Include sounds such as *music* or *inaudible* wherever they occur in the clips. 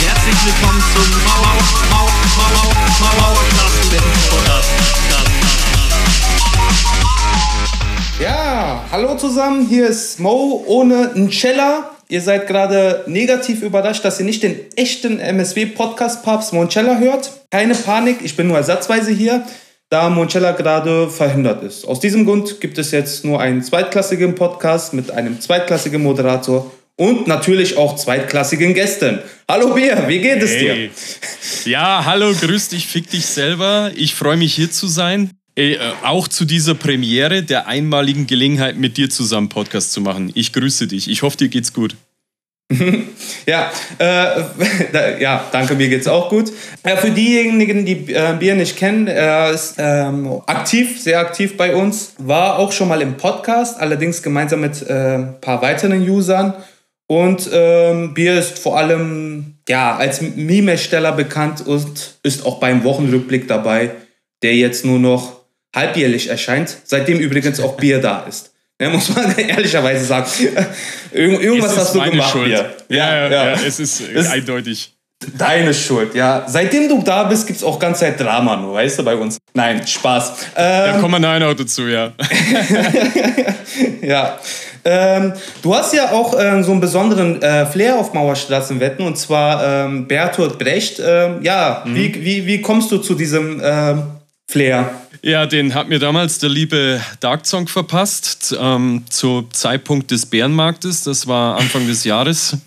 herzlich willkommen, zum Mauer, Mauer, Mauer, Mauer, Ja, hallo zusammen, hier ist Mo ohne Ncella. Ihr seid gerade negativ überrascht, dass ihr nicht den echten MSW-Podcast-Papst Moncella hört. Keine Panik, ich bin nur ersatzweise hier, da Moncella gerade verhindert ist. Aus diesem Grund gibt es jetzt nur einen zweitklassigen Podcast mit einem zweitklassigen Moderator und natürlich auch zweitklassigen Gästen. Hallo Bier, wie geht es dir? Ja, hallo, grüß dich, fick dich selber. Ich freue mich hier zu sein. Äh, auch zu dieser Premiere der einmaligen Gelegenheit, mit dir zusammen Podcast zu machen. Ich grüße dich. Ich hoffe, dir geht's gut. *laughs* Ja, äh, *laughs* ja, danke, mir geht's auch gut. Äh, für diejenigen, die äh, Bier nicht kennen, er ist ähm, aktiv, sehr aktiv bei uns, war auch schon mal im Podcast, allerdings gemeinsam mit äh, ein paar weiteren Usern. Und ähm, Bier ist vor allem ja, als Meme-Ersteller bekannt und ist auch beim Wochenrückblick dabei, der jetzt nur noch halbjährlich erscheint, seitdem übrigens auch Bier da ist. Ja, muss man *laughs* ehrlicherweise sagen. Irgend, irgendwas Es hast du gemacht, Schuld. Bier. Ja, ja, ja, es ist Es- eindeutig. Deine Schuld, ja. Seitdem du da bist, gibt's auch ganze Zeit Drama nur, weißt du, bei uns. Nein, Spaß. Da Ähm, kommen wir nachher noch dazu, ja. *laughs* ja. Ähm, du hast ja auch ähm, so einen besonderen äh, Flair auf Mauerstraßenwetten und zwar ähm, Bertolt Brecht. Ähm, ja, wie, wie, wie kommst du zu diesem ähm, Flair? Ja, den hat mir damals der liebe Dark Song verpasst, ähm, zu Zeitpunkt des Bärenmarktes. Das war Anfang des Jahres.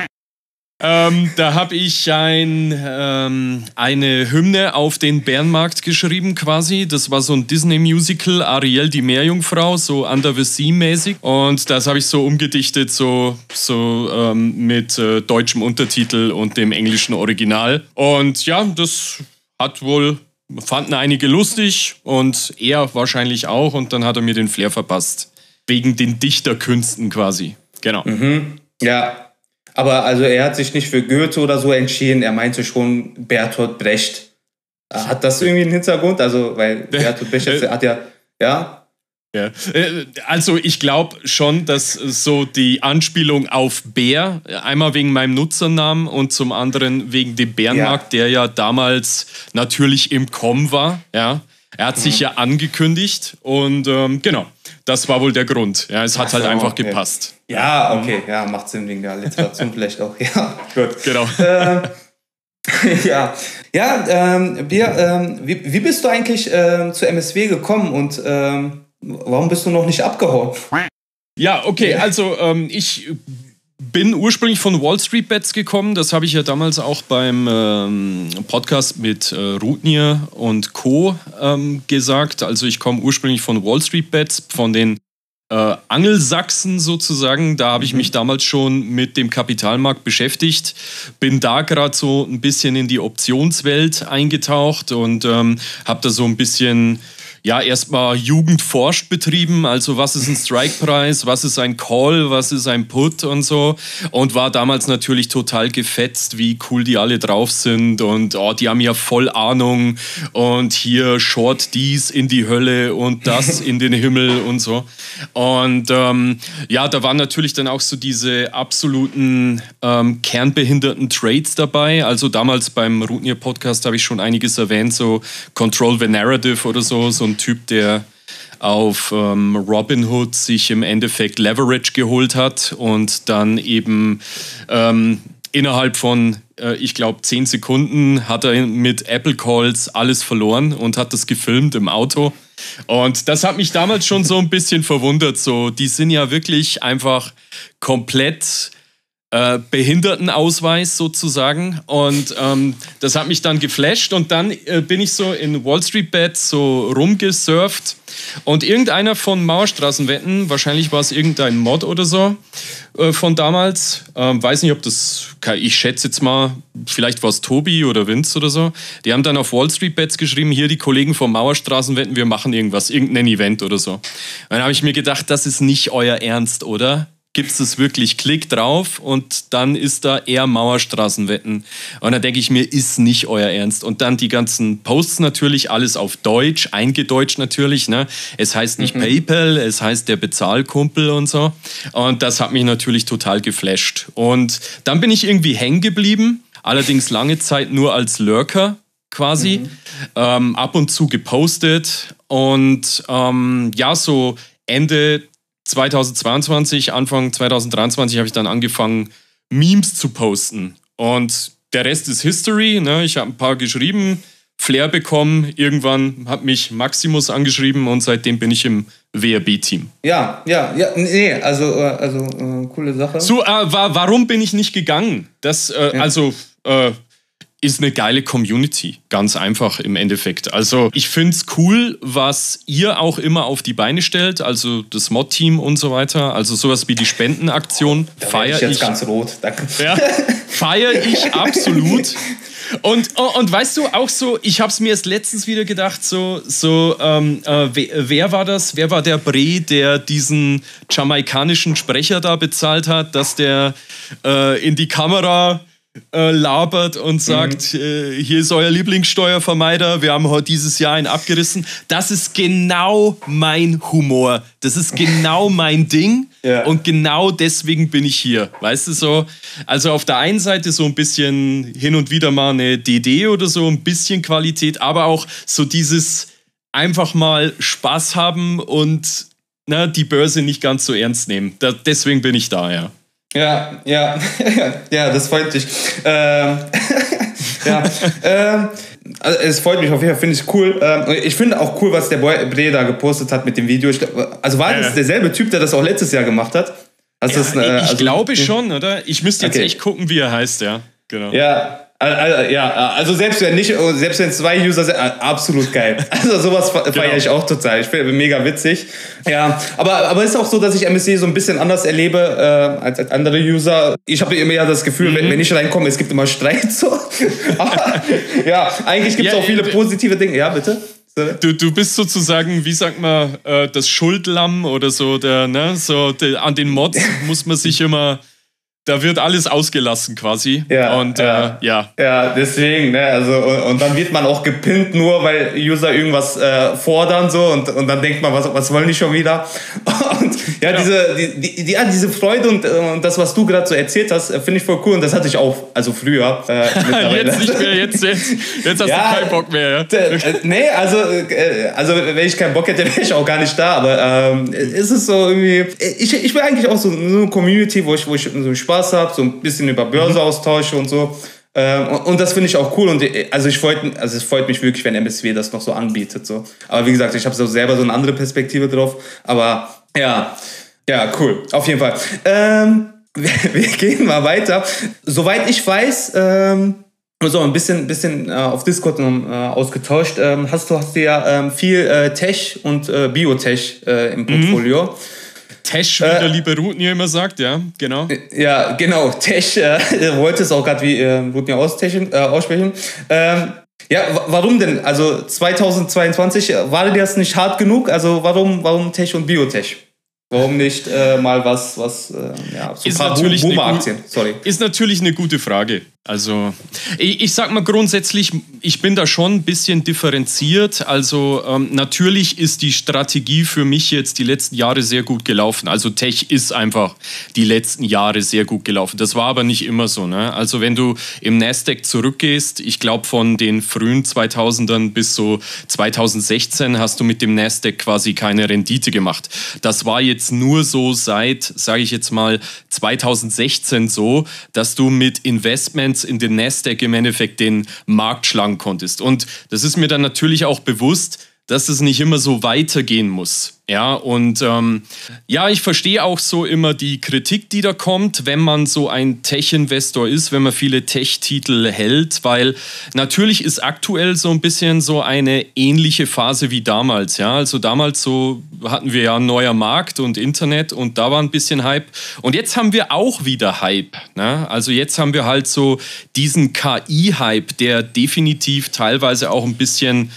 *laughs* ähm, da habe ich ein, ähm, eine Hymne auf den Bärenmarkt geschrieben quasi. Das war so ein Disney-Musical, Ariel die Meerjungfrau, so Under the Sea-mäßig. Und das habe ich so umgedichtet, so, so ähm, mit äh, deutschem Untertitel und dem englischen Original. Und ja, das hat wohl fanden einige lustig und er wahrscheinlich auch und dann hat er mir den Flair verpasst. Wegen den Dichterkünsten quasi. Genau. Ja, aber also er hat sich nicht für Goethe oder so entschieden, er meinte schon Bertolt Brecht. Hat das irgendwie einen Hintergrund? Also, weil Bertolt Brecht hat ja, ja, Ja. Äh, Also ich glaube schon, dass so die Anspielung auf Bär, einmal wegen meinem Nutzernamen und zum anderen wegen dem Bärenmarkt, der ja damals natürlich im Kommen war. Ja. Er hat sich ja angekündigt und ähm, genau, das war wohl der Grund. Ja, es hat Ach halt so, einfach okay. gepasst. Ja, okay, ja, macht Sinn wegen der Alliteration *laughs* vielleicht auch. Ja, gut. Genau. Äh, *laughs* ja, ja ähm, wir, ähm, wie, wie bist du eigentlich ähm, zu MSW gekommen und ähm, warum bist du noch nicht abgehauen? Ja, okay, also ähm, ich bin ursprünglich von Wall Street Bets gekommen. Das habe ich ja damals auch beim ähm, Podcast mit äh, Rutnier und Co. Ähm, gesagt. Also ich komme ursprünglich von Wall Street Bets, von den äh, Angelsachsen sozusagen. Da habe ich mich damals schon mit dem Kapitalmarkt beschäftigt. Bin da gerade so ein bisschen in die Optionswelt eingetaucht und ähm, habe da so ein bisschen ja, erstmal Jugendforscht betrieben, also was ist ein Strike-Preis, was ist ein Call, was ist ein Put und so. Und war damals natürlich total gefetzt, wie cool die alle drauf sind und oh, die haben ja voll Ahnung und hier Short dies in die Hölle und das *laughs* in den Himmel und so. Und ähm, ja, da waren natürlich dann auch so diese absoluten ähm, kernbehinderten Trades dabei. Also damals beim Rootnier Podcast habe ich schon einiges erwähnt, so Control the Narrative oder so, so ein Typ, der auf ähm, Robinhood sich im Endeffekt Leverage geholt hat und dann eben ähm, innerhalb von, äh, ich glaube, 10 Sekunden hat er mit Apple Calls alles verloren und hat das gefilmt im Auto. Und das hat mich damals schon so ein bisschen verwundert. So, die sind ja wirklich einfach komplett äh, Behindertenausweis sozusagen. Und ähm, das hat mich dann geflasht. Und dann äh, bin ich so in Wall Street Bets so rumgesurft. Und irgendeiner von Mauerstraßenwetten, wahrscheinlich war es irgendein Mod oder so äh, von damals, ähm, weiß nicht, ob das, ich schätze jetzt mal, vielleicht war es Tobi oder Vince oder so, die haben dann auf Wall Street Bets geschrieben, hier die Kollegen von Mauerstraßenwetten, wir machen irgendwas, irgendein Event oder so. Und dann habe ich mir gedacht, das ist nicht euer Ernst, oder? Gibt es wirklich Klick drauf und dann ist da eher Mauerstraßenwetten. Und dann denke ich mir, ist nicht euer Ernst. Und dann die ganzen Posts natürlich, alles auf Deutsch, eingedeutscht natürlich. Ne? Es heißt nicht PayPal, es heißt der Bezahlkumpel und so. Und das hat mich natürlich total geflasht. Und dann bin ich irgendwie hängen geblieben, allerdings lange Zeit nur als Lurker quasi, ähm, ab und zu gepostet. Und ähm, ja, so Ende 2022, Anfang 2023 habe ich dann angefangen, Memes zu posten. Und der Rest ist History. Ne? Ich habe ein paar geschrieben, Flair bekommen. Irgendwann hat mich Maximus angeschrieben und seitdem bin ich im WRB-Team. Ja, ja, ja, nee, also, äh, also äh, coole Sache. So, äh, wa warum bin ich nicht gegangen? Das, äh, also, äh, ist eine geile Community. Ganz einfach im Endeffekt. Also ich finde es cool, was ihr auch immer auf die Beine stellt, also das Mod-Team und so weiter. Also sowas wie die Spendenaktion werd feiere ich jetzt ich. ganz rot. Danke. Ja, feiere ich absolut. Und, und, und weißt du, auch so, ich habe es mir erst letztens wieder gedacht, so, so ähm, äh, wer, wer war das? Wer war der Bre, der diesen jamaikanischen Sprecher da bezahlt hat, dass der äh, in die Kamera äh, labert und sagt, äh, hier ist euer Lieblingssteuervermeider, wir haben heute dieses Jahr einen abgerissen. Das ist genau mein Humor. Das ist genau mein Ding. *laughs* Ja. Und genau deswegen bin ich hier. Weißt du so? Also auf der einen Seite so ein bisschen hin und wieder mal eine DD oder so, ein bisschen Qualität, aber auch so dieses einfach mal Spaß haben und na, die Börse nicht ganz so ernst nehmen. Da, deswegen bin ich da, ja. Ja, ja, *laughs* ja, das freut dich. Ähm, *laughs* ja, ähm, also es freut mich auf jeden Fall, finde ich cool. Ähm, ich finde auch cool, was der Boy Bre da gepostet hat mit dem Video. Glaub, also war das Ja. derselbe Typ, der das auch letztes Jahr gemacht hat? Also das, Ja, äh, ich also- glaube schon, oder? Ich müsste jetzt Okay. echt gucken, wie er heißt, ja. Genau. Ja, also, ja, also selbst wenn nicht, selbst wenn zwei User sind, äh, absolut geil. *laughs* Also sowas fe- feiere Genau. ich auch total. Ich finde mega witzig. Ja, aber aber ist auch so, dass ich MSC so ein bisschen anders erlebe äh, als, als andere User. Ich habe immer ja das Gefühl, Mhm. wenn, wenn ich reinkomme, es gibt immer Streit so. *laughs* aber, ja, eigentlich gibt es Ja, auch viele äh, positive Dinge. Ja, bitte. Du, du bist sozusagen, wie sagt man, äh, das Schuldlamm oder so, der, ne, so der, an den Mods *laughs* muss man sich immer, da wird alles ausgelassen quasi. Ja, Und ja. Äh, ja. Ja, deswegen, ne, also und, und dann wird man auch gepinnt, nur weil User irgendwas äh, fordern so und, und dann denkt man, was, was wollen die schon wieder? *laughs* Und ja, diese, die, die, die, ja, diese Freude und, und das, was du gerade so erzählt hast, äh, finde ich voll cool und das hatte ich auch, also früher. Äh. *laughs* Jetzt nicht mehr, jetzt, jetzt, jetzt hast Ja, du keinen Bock mehr. Ja? Äh, nee, also, äh, also wenn ich keinen Bock hätte, *laughs* wäre ich auch gar nicht da. Aber ähm, ist es so irgendwie. Ich, ich will eigentlich auch so eine Community, wo ich, wo ich so Spaß habe, so ein bisschen über Börse austausche und so. Ähm, und, und das finde ich auch cool. Und also ich freut, also es freut mich wirklich, wenn MSW das noch so anbietet. So. Aber wie gesagt, ich habe so selber so eine andere Perspektive drauf. Aber ja, ja, cool. Auf jeden Fall. Ähm, *laughs* wir, wir gehen mal weiter. Soweit ich weiß, ähm, so ein bisschen, bisschen äh, auf Discord äh, ausgetauscht. Ähm, hast du hast du ja ähm, viel äh, Tech und äh, Biotech äh, im Portfolio. Tesch, wie der liebe Rutnier immer sagt, ja, genau. Ja, genau. Tech äh, *laughs* wollte es auch gerade wie äh, austechen, äh, aussprechen. Ähm, ja, wa- warum denn? Also 2022 äh, war dir das nicht hart genug? Also warum, warum Tech und Biotech? Warum nicht äh, mal was, was, äh, ja, so ein Ist paar natürlich Boomer-Aktien? Sorry. Ist natürlich eine gute Frage. Also, ich, ich sag mal grundsätzlich, ich bin da schon ein bisschen differenziert. Also, ähm, natürlich ist die Strategie für mich jetzt die letzten Jahre sehr gut gelaufen. Also, Tech ist einfach die letzten Jahre sehr gut gelaufen. Das war aber nicht immer so. Ne? Also, wenn du im Nasdaq zurückgehst, ich glaube, von den frühen 2000ern bis so 2016 hast du mit dem Nasdaq quasi keine Rendite gemacht. Das war jetzt nur so seit, sage ich jetzt mal, 2016 so, dass du mit Investments in den Nasdaq im Endeffekt den Markt schlagen konntest. Und das ist mir dann natürlich auch bewusst, dass es nicht immer so weitergehen muss. Ja, und ähm, ja, ich verstehe auch so immer die Kritik, die da kommt, wenn man so ein Tech-Investor ist, wenn man viele Tech-Titel hält, weil natürlich ist aktuell so ein bisschen so eine ähnliche Phase wie damals. Ja, also damals so hatten wir ja ein neuer Markt und Internet und da war ein bisschen Hype. Und jetzt haben wir auch wieder Hype. Ne? Also jetzt haben wir halt so diesen KI-Hype, der definitiv teilweise auch ein bisschen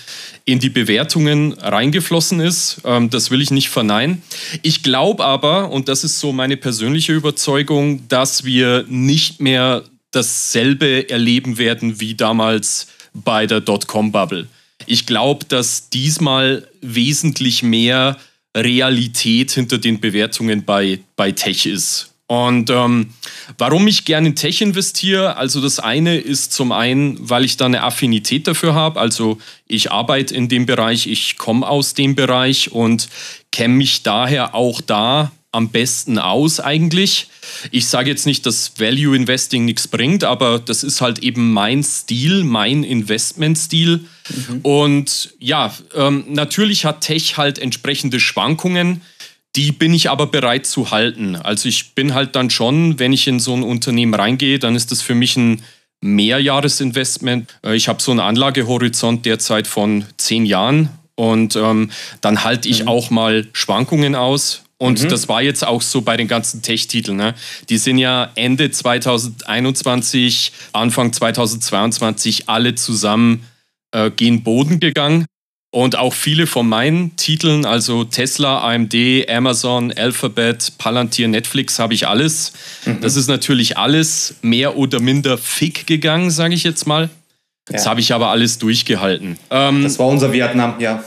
in die Bewertungen reingeflossen ist. Ähm, das will natürlich nicht verneinen. Ich glaube aber, und das ist so meine persönliche Überzeugung, dass wir nicht mehr dasselbe erleben werden wie damals bei der Dotcom-Bubble. Ich glaube, dass diesmal wesentlich mehr Realität hinter den Bewertungen bei, bei Tech ist. Und ähm, warum ich gerne in Tech investiere, also das eine ist zum einen, weil ich da eine Affinität dafür habe. Also ich arbeite in dem Bereich, ich komme aus dem Bereich und kenne mich daher auch da am besten aus eigentlich. Ich sage jetzt nicht, dass Value Investing nichts bringt, aber das ist halt eben mein Stil, mein Investmentstil. Mhm. Und ja, ähm, natürlich hat Tech halt entsprechende Schwankungen. Die bin ich aber bereit zu halten. Also ich bin halt dann schon, wenn ich in so ein Unternehmen reingehe, dann ist das für mich ein Mehrjahresinvestment. Äh, ich habe so einen Anlagehorizont derzeit von zehn Jahren und ähm, dann halte ich mhm. auch mal Schwankungen aus. Und mhm. das war jetzt auch so bei den ganzen Tech-Titeln. Ne? Die sind ja Ende 2021, Anfang 2022 alle zusammen äh, gehen Boden gegangen. Und auch viele von meinen Titeln, also Tesla, AMD, Amazon, Alphabet, Palantir, Netflix, habe ich alles. Mhm. Das ist natürlich alles mehr oder minder fick gegangen, sage ich jetzt mal. Das habe ich aber alles durchgehalten. Ähm, das war unser Vietnam, ja.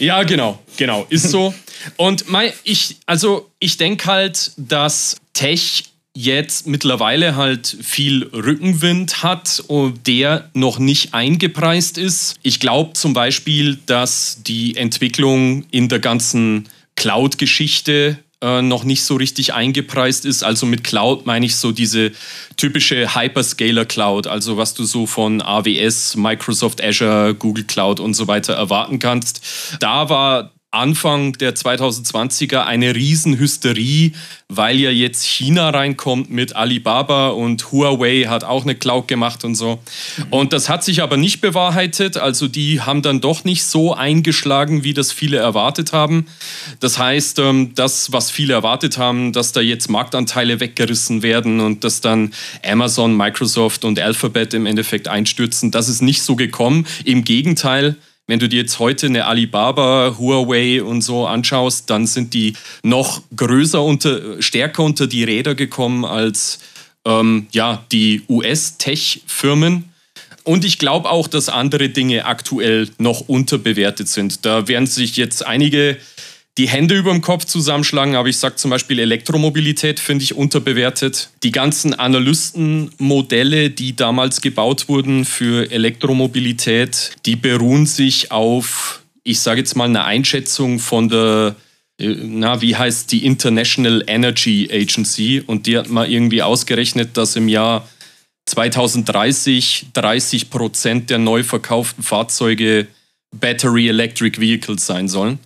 Ja, genau, genau, ist so. *laughs* Und mein, ich, also ich denke halt, dass Tech jetzt mittlerweile halt viel Rückenwind hat, der noch nicht eingepreist ist. Ich glaube zum Beispiel, dass die Entwicklung in der ganzen Cloud-Geschichte äh, noch nicht so richtig eingepreist ist. Also mit Cloud meine ich so diese typische Hyperscaler Cloud, also was du so von AWS, Microsoft Azure, Google Cloud und so weiter erwarten kannst. Da war Anfang der 2020er eine Riesenhysterie, weil ja jetzt China reinkommt mit Alibaba und Huawei hat auch eine Cloud gemacht und so. Und das hat sich aber nicht bewahrheitet. Also die haben dann doch nicht so eingeschlagen, wie das viele erwartet haben. Das heißt, ähm, das, was viele erwartet haben, dass da jetzt Marktanteile weggerissen werden und dass dann Amazon, Microsoft und Alphabet im Endeffekt einstürzen, das ist nicht so gekommen. Im Gegenteil, wenn du dir jetzt heute eine Alibaba, Huawei und so anschaust, dann sind die noch größer unter, stärker unter die Räder gekommen als ähm, ja, die US-Tech-Firmen. Und ich glaube auch, dass andere Dinge aktuell noch unterbewertet sind. Da werden sich jetzt einige die Hände über dem Kopf zusammenschlagen, aber ich sage zum Beispiel Elektromobilität finde ich unterbewertet. Die ganzen Analystenmodelle, die damals gebaut wurden für Elektromobilität, die beruhen sich auf, ich sage jetzt mal, eine Einschätzung von der äh, na, wie heißt die International Energy Agency? Und die hat mal irgendwie ausgerechnet, dass im Jahr 2030 30 Prozent der neu verkauften Fahrzeuge Battery Electric Vehicles sein sollen.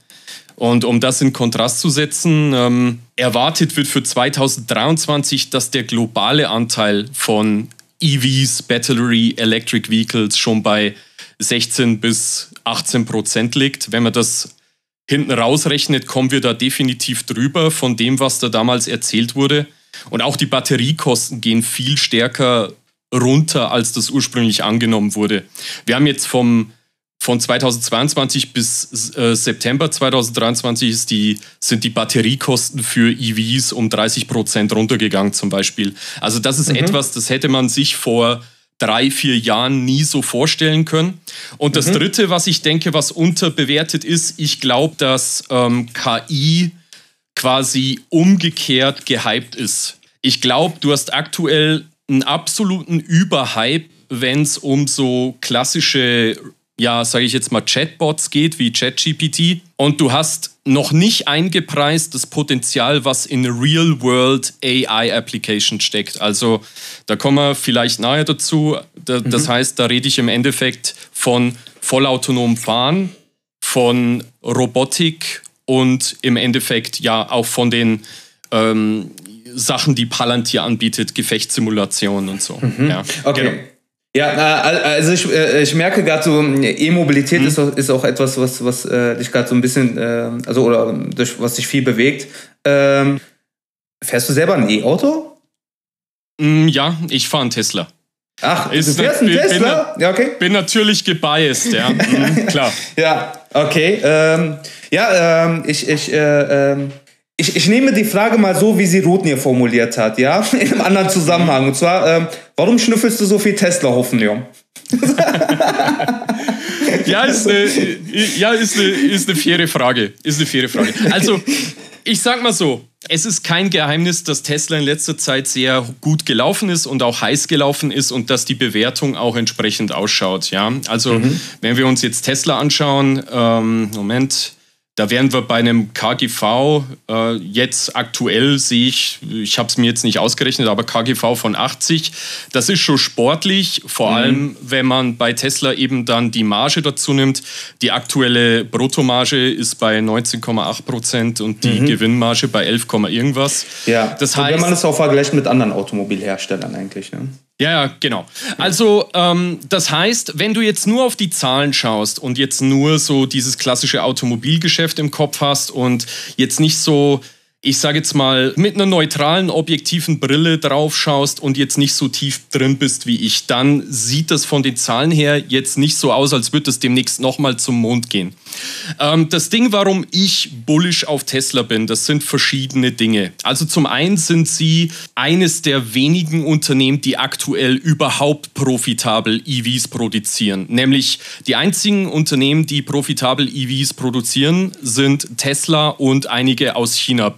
Und um das in Kontrast zu setzen, ähm, erwartet wird für 2023, dass der globale Anteil von EVs, Battery Electric Vehicles, schon bei 16 bis 18 Prozent liegt. Wenn man das hinten rausrechnet, kommen wir da definitiv drüber von dem, was da damals erzählt wurde. Und auch die Batteriekosten gehen viel stärker runter, als das ursprünglich angenommen wurde. Wir haben jetzt vom von 2022 bis äh, September 2023 ist die, sind die Batteriekosten für EVs um 30 Prozent runtergegangen zum Beispiel. Also das ist mhm. etwas, das hätte man sich vor drei, vier Jahren nie so vorstellen können. Und das mhm. Dritte, was ich denke, was unterbewertet ist, ich glaube, dass ähm, KI quasi umgekehrt gehypt ist. Ich glaube, du hast aktuell einen absoluten Überhype, wenn es um so klassische ja, sage ich jetzt mal, Chatbots geht, wie ChatGPT. Und du hast noch nicht eingepreist das Potenzial, was in Real-World AI-Application steckt. Also da kommen wir vielleicht nachher dazu. Das mhm. heißt, da rede ich im Endeffekt von vollautonom Fahren, von Robotik und im Endeffekt ja auch von den ähm, Sachen, die Palantir anbietet, Gefechtssimulationen und so. Mhm. Ja, okay. Genau. Ja, also ich, äh, ich merke gerade so, E-Mobilität mhm. ist, auch, ist auch etwas, was, was äh, dich gerade so ein bisschen, äh, also oder durch, was dich viel bewegt. Ähm, fährst du selber ein E-Auto? Mm, ja, ich fahre einen Tesla. Ach, Ist du fährst einen Tesla? bin- ja, okay. Bin natürlich gebiased, ja. *laughs* Mhm, klar. Ja, okay. Ähm, ja, ähm, ich, ich, äh, ähm, ich, ich nehme die Frage mal so, wie sie Rotnier formuliert hat, ja, *laughs* in einem anderen Zusammenhang. Und zwar, ähm, warum schnüffelst du so viel Tesla-Hofen, Leon? *laughs* Ja, ist eine, ja, ist eine, ist eine faire Frage. Ist eine faire Frage. Also, ich sag mal so, es ist kein Geheimnis, dass Tesla in letzter Zeit sehr gut gelaufen ist und auch heiß gelaufen ist und dass die Bewertung auch entsprechend ausschaut. Ja, also wenn wir uns jetzt Tesla anschauen, ähm, Moment, da wären wir bei einem KGV, äh, jetzt aktuell sehe ich, ich habe es mir jetzt nicht ausgerechnet, aber KGV von 80. Das ist schon sportlich, vor allem wenn man bei Tesla eben dann die Marge dazu nimmt. Die aktuelle Bruttomarge ist bei 19,8 Prozent und die Gewinnmarge bei 11, irgendwas. Ja, das und heißt, wenn man es auch vergleicht mit anderen Automobilherstellern eigentlich, ne? Ja, ja, genau. Also, ähm, das heißt, wenn du jetzt nur auf die Zahlen schaust und jetzt nur so dieses klassische Automobilgeschäft im Kopf hast und jetzt nicht so, ich sage jetzt mal, mit einer neutralen, objektiven Brille drauf schaust und jetzt nicht so tief drin bist wie ich, dann sieht das von den Zahlen her jetzt nicht so aus, als würde es demnächst nochmal zum Mond gehen. Ähm, das Ding, warum ich bullish auf Tesla bin, das sind verschiedene Dinge. Also zum einen sind sie eines der wenigen Unternehmen, die aktuell überhaupt profitabel EVs produzieren. Nämlich die einzigen Unternehmen, die profitabel EVs produzieren, sind Tesla und einige aus China,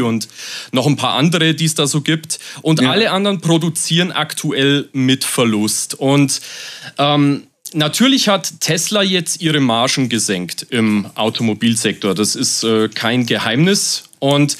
und noch ein paar andere, die es da so gibt. Und alle anderen produzieren aktuell mit Verlust. Und ähm, Natürlich hat Tesla jetzt ihre Margen gesenkt im Automobilsektor. Das ist äh, kein Geheimnis. Und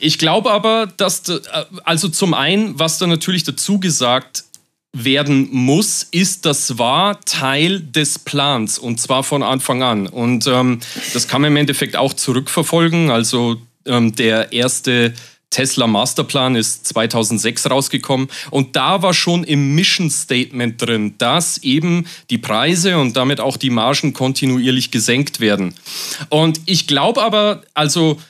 ich glaube aber, dass, de, äh, also zum einen, was da natürlich dazu gesagt werden muss, ist, das war Teil des Plans und zwar von Anfang an. Und ähm, das kann man im Endeffekt auch zurückverfolgen. Also ähm, der erste Tesla Masterplan ist 2006 rausgekommen und da war schon im Mission Statement drin, dass eben die Preise und damit auch die Margen kontinuierlich gesenkt werden. Und ich glaube aber, also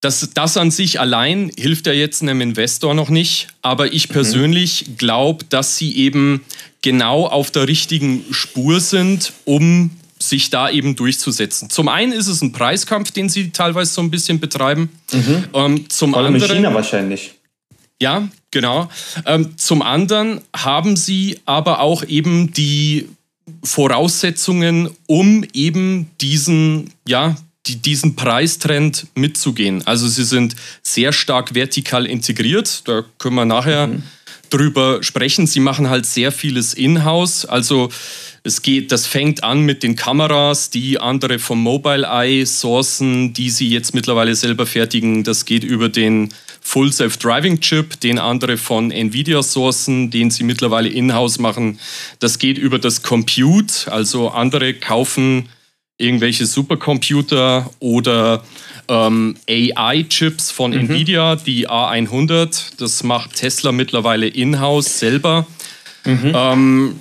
das, das an sich allein hilft ja jetzt einem Investor noch nicht, aber ich persönlich glaube, dass sie eben genau auf der richtigen Spur sind, um sich da eben durchzusetzen. Zum einen ist es ein Preiskampf, den sie teilweise so ein bisschen betreiben. Ähm, zum Vor allem in anderen, China wahrscheinlich. ja, genau. Ähm, zum anderen haben sie aber auch eben die Voraussetzungen, um eben diesen, ja, die, diesen Preistrend mitzugehen. Also sie sind sehr stark vertikal integriert. Da können wir nachher drüber sprechen. Sie machen halt sehr vieles in-house. Also es geht, das fängt an mit den Kameras, die andere vom Mobileye sourcen, die sie jetzt mittlerweile selber fertigen. Das geht über den Full Self-Driving Chip, den andere von Nvidia sourcen, den sie mittlerweile in-house machen. Das geht über das Compute, also andere kaufen irgendwelche Supercomputer oder ähm, AI-Chips von Nvidia, die A100. Das macht Tesla mittlerweile in-house selber. Ähm,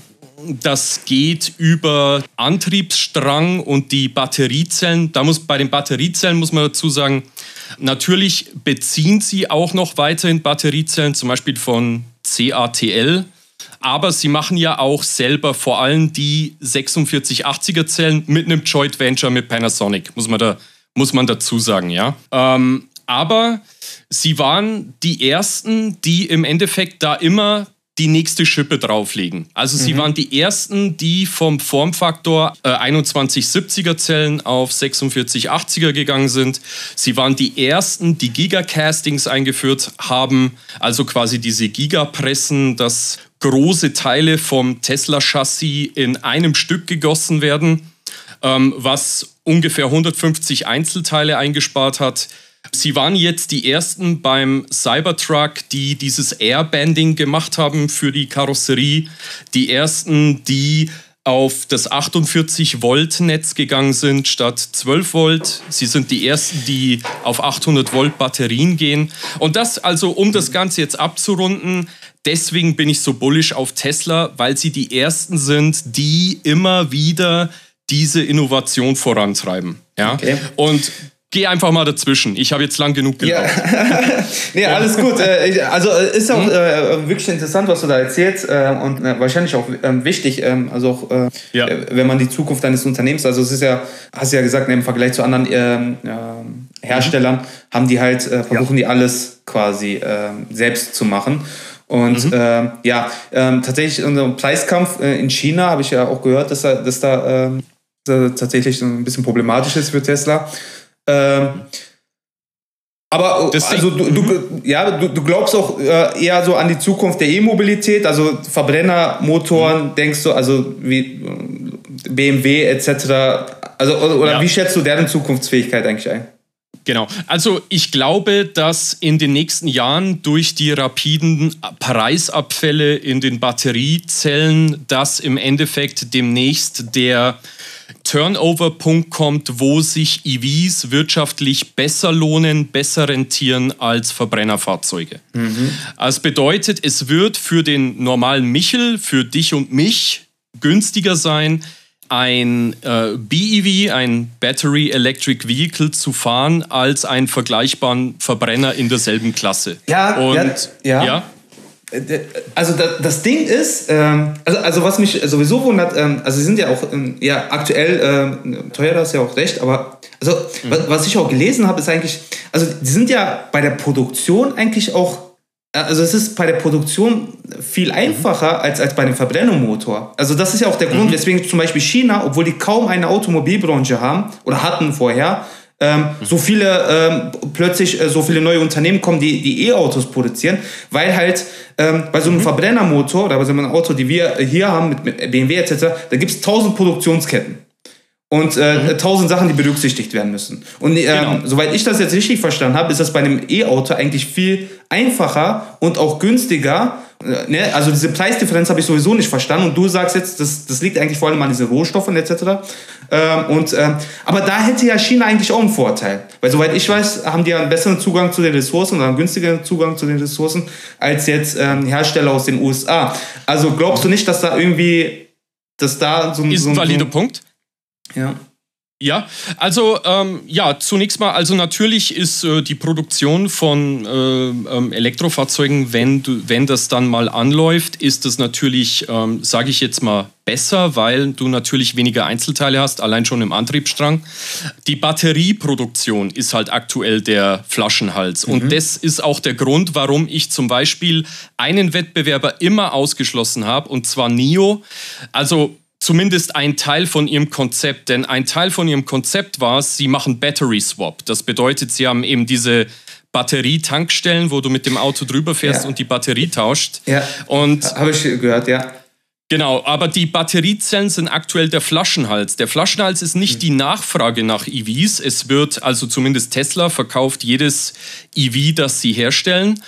das geht über Antriebsstrang und die Batteriezellen. Da muss bei den Batteriezellen muss man dazu sagen, natürlich beziehen sie auch noch weiterhin Batteriezellen, zum Beispiel von CATL. Aber sie machen ja auch selber vor allem die 4680er Zellen mit einem Joint Venture mit Panasonic, muss man, da, muss man dazu sagen, ja. Ähm, aber sie waren die ersten, die im Endeffekt da immer die nächste Schippe drauflegen. Also sie waren die ersten, die vom Formfaktor äh, 2170er Zellen auf 4680er gegangen sind. Sie waren die ersten, die Gigacastings eingeführt haben, also quasi diese Gigapressen, dass große Teile vom Tesla-Chassis in einem Stück gegossen werden, ähm, was ungefähr 150 Einzelteile eingespart hat. Sie waren jetzt die ersten beim Cybertruck, die dieses Airbanding gemacht haben für die Karosserie. Die ersten, die auf das 48 Volt Netz gegangen sind statt 12 Volt. Sie sind die ersten, die auf 800 Volt Batterien gehen. Und das also, um das Ganze jetzt abzurunden, deswegen bin ich so bullish auf Tesla, weil sie die ersten sind, die immer wieder diese Innovation vorantreiben. Ja? Okay. Und geh einfach mal dazwischen. Ich habe jetzt lang genug Ja, gelaufen. *laughs* nee, alles gut. Äh, Also äh, ist auch äh, wirklich interessant, was du da erzählst äh, und wahrscheinlich auch ähm, wichtig, ähm, also auch Ja. wenn man die Zukunft eines Unternehmens, also es ist ja, hast du ja gesagt, ne, im Vergleich zu anderen ähm, Herstellern haben die halt, versuchen die alles quasi selbst zu machen. Und ähm, ja, ähm, tatsächlich unser Preiskampf äh, in China habe ich ja auch gehört, dass da, dass da ähm, tatsächlich so ein bisschen problematisch ist für Tesla. Ähm, aber Deswegen- also du, du, ja, du, du glaubst auch äh, eher so an die Zukunft der E-Mobilität, also Verbrennermotoren, denkst du, also wie äh, BMW etc. Also oder, oder Ja. wie schätzt du deren Zukunftsfähigkeit eigentlich ein? Genau. Also ich glaube, dass in den nächsten Jahren durch die rapiden Preisabfälle in den Batteriezellen, dass im Endeffekt demnächst der Turnover-Punkt kommt, wo sich EVs wirtschaftlich besser lohnen, besser rentieren als Verbrennerfahrzeuge. Das bedeutet, es wird für den normalen Michel, für dich und mich günstiger sein, ein äh, BEV, ein Battery Electric Vehicle zu fahren, als einen vergleichbaren Verbrenner in derselben Klasse. Ja, und ja, ja. ja. Also da, das Ding ist, ähm, also, also was mich sowieso wundert, ähm, also sie sind ja auch ähm, ja, aktuell ähm, teuer, das ist ja auch recht, aber also was, was ich auch gelesen habe, ist eigentlich, also die sind ja bei der Produktion eigentlich auch, äh, also es ist bei der Produktion viel einfacher als, als bei dem Verbrennungsmotor. Also das ist ja auch der Grund, weswegen zum Beispiel China, obwohl die kaum eine Automobilbranche haben oder hatten vorher, ähm, so viele ähm, plötzlich äh, so viele neue Unternehmen kommen, die die E-Autos produzieren, weil halt ähm, bei so einem Verbrennermotor oder bei so einem Auto, die wir hier haben mit, mit BMW etc., da gibt es tausend Produktionsketten und äh, tausend Sachen, die berücksichtigt werden müssen. Und ähm, Genau. soweit ich das jetzt richtig verstanden habe, ist das bei einem E-Auto eigentlich viel einfacher und auch günstiger. Ne? Also diese Preisdifferenz habe ich sowieso nicht verstanden. Und du sagst jetzt, das, das liegt eigentlich vor allem an diesen Rohstoffen etc. Ähm, und, ähm, aber da hätte ja China eigentlich auch einen Vorteil. Weil soweit ich weiß, haben die ja einen besseren Zugang zu den Ressourcen oder einen günstigeren Zugang zu den Ressourcen als jetzt ähm, Hersteller aus den USA. Also glaubst du nicht, dass da irgendwie, dass da so ein... Ist ein- valider so, Punkt. Ja. Ja, also ähm, ja, zunächst mal, also natürlich ist äh, die Produktion von äh, ähm, Elektrofahrzeugen, wenn, du, wenn das dann mal anläuft, ist das natürlich, ähm, sage ich jetzt mal, besser, weil du natürlich weniger Einzelteile hast, allein schon im Antriebsstrang. Die Batterieproduktion ist halt aktuell der Flaschenhals. Und das ist auch der Grund, warum ich zum Beispiel einen Wettbewerber immer ausgeschlossen habe, und zwar NIO. Also zumindest ein Teil von ihrem Konzept. Denn ein Teil von ihrem Konzept war, sie machen Battery Swap. Das bedeutet, sie haben eben diese Batterietankstellen, wo du mit dem Auto drüber fährst Ja. und die Batterie tauscht. Ja. Und Habe ich gehört, ja. Genau, aber die Batteriezellen sind aktuell der Flaschenhals. Der Flaschenhals ist nicht die Nachfrage nach EVs. Es wird, also zumindest Tesla verkauft jedes EV, das sie herstellen.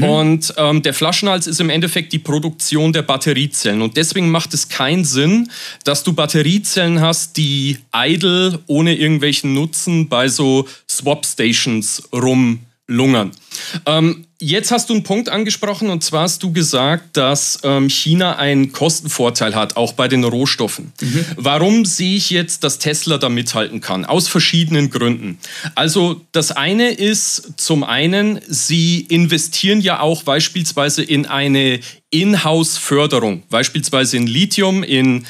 Und ähm, der Flaschenhals ist im Endeffekt die Produktion der Batteriezellen. Und deswegen macht es keinen Sinn, dass du Batteriezellen hast, die idle, ohne irgendwelchen Nutzen bei so Swap-Stations rumlungern. Ähm, jetzt hast du einen Punkt angesprochen und zwar hast du gesagt, dass ähm, China einen Kostenvorteil hat, auch bei den Rohstoffen. Warum sehe ich jetzt, dass Tesla da mithalten kann? Aus verschiedenen Gründen. Also das eine ist zum einen, sie investieren ja auch beispielsweise in eine Inhouse-Förderung, beispielsweise in Lithium, in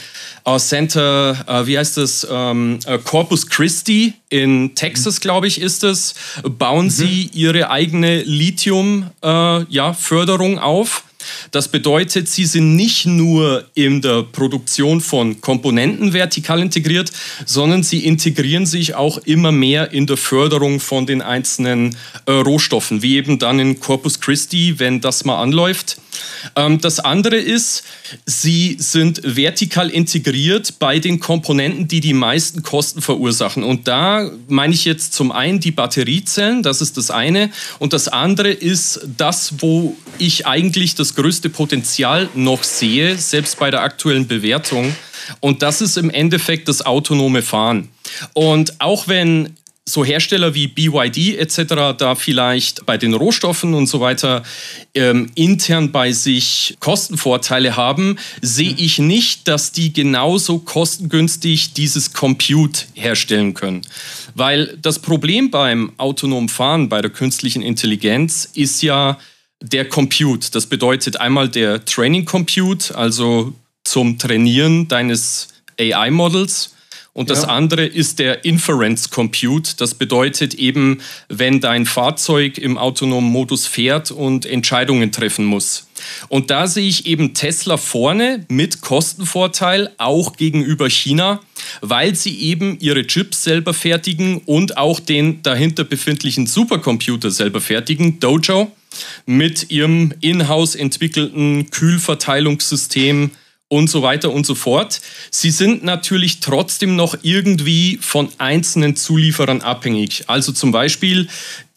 äh, Center, äh, wie heißt das, ähm, äh, Corpus Christi in Texas, glaube ich, ist es, bauen sie ihre eigene Lithium-Förderung ja, Förderung auf. Das bedeutet, sie sind nicht nur in der Produktion von Komponenten vertikal integriert, sondern sie integrieren sich auch immer mehr in der Förderung von den einzelnen äh, Rohstoffen, wie eben dann in Corpus Christi, wenn das mal anläuft. Ähm, das andere ist, sie sind vertikal integriert bei den Komponenten, die die meisten Kosten verursachen. Und da meine ich jetzt zum einen die Batteriezellen, das ist das eine. Und das andere ist das, wo ich eigentlich das größte Potenzial noch sehe, selbst bei der aktuellen Bewertung. Und das ist im Endeffekt das autonome Fahren. Und auch wenn so Hersteller wie BYD etc. da vielleicht bei den Rohstoffen und so weiter ähm, intern bei sich Kostenvorteile haben, sehe ich nicht, dass die genauso kostengünstig dieses Compute herstellen können. Weil das Problem beim autonomen Fahren, bei der künstlichen Intelligenz, ist ja der Compute. Das bedeutet einmal der Training Compute, also zum Trainieren deines AI-Models und das Ja. andere ist der Inference Compute. Das bedeutet eben, wenn dein Fahrzeug im autonomen Modus fährt und Entscheidungen treffen muss. Und da sehe ich eben Tesla vorne mit Kostenvorteil, auch gegenüber China, weil sie eben ihre Chips selber fertigen und auch den dahinter befindlichen Supercomputer selber fertigen, Dojo, mit ihrem in-house entwickelten Kühlverteilungssystem und so weiter und so fort. Sie sind natürlich trotzdem noch irgendwie von einzelnen Zulieferern abhängig. Also zum Beispiel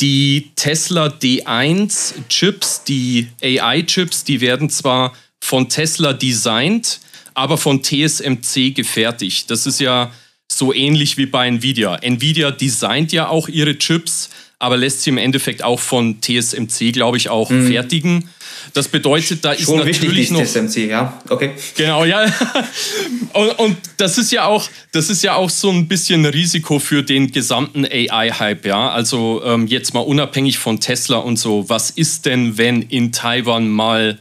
die Tesla D1 Chips, die AI-Chips, die werden zwar von Tesla designt, aber von TSMC gefertigt. Das ist ja so ähnlich wie bei Nvidia. Nvidia designt ja auch ihre Chips, aber lässt sie im Endeffekt auch von TSMC, glaube ich, auch fertigen. Das bedeutet, da ist Schon wichtig, natürlich die noch TSMC, ja. Okay. Genau, ja. *laughs* Und, und das ist ja auch, das ist ja auch so ein bisschen Risiko für den gesamten AI-Hype, ja. Also ähm, jetzt mal unabhängig von Tesla und so, was ist denn, wenn in Taiwan mal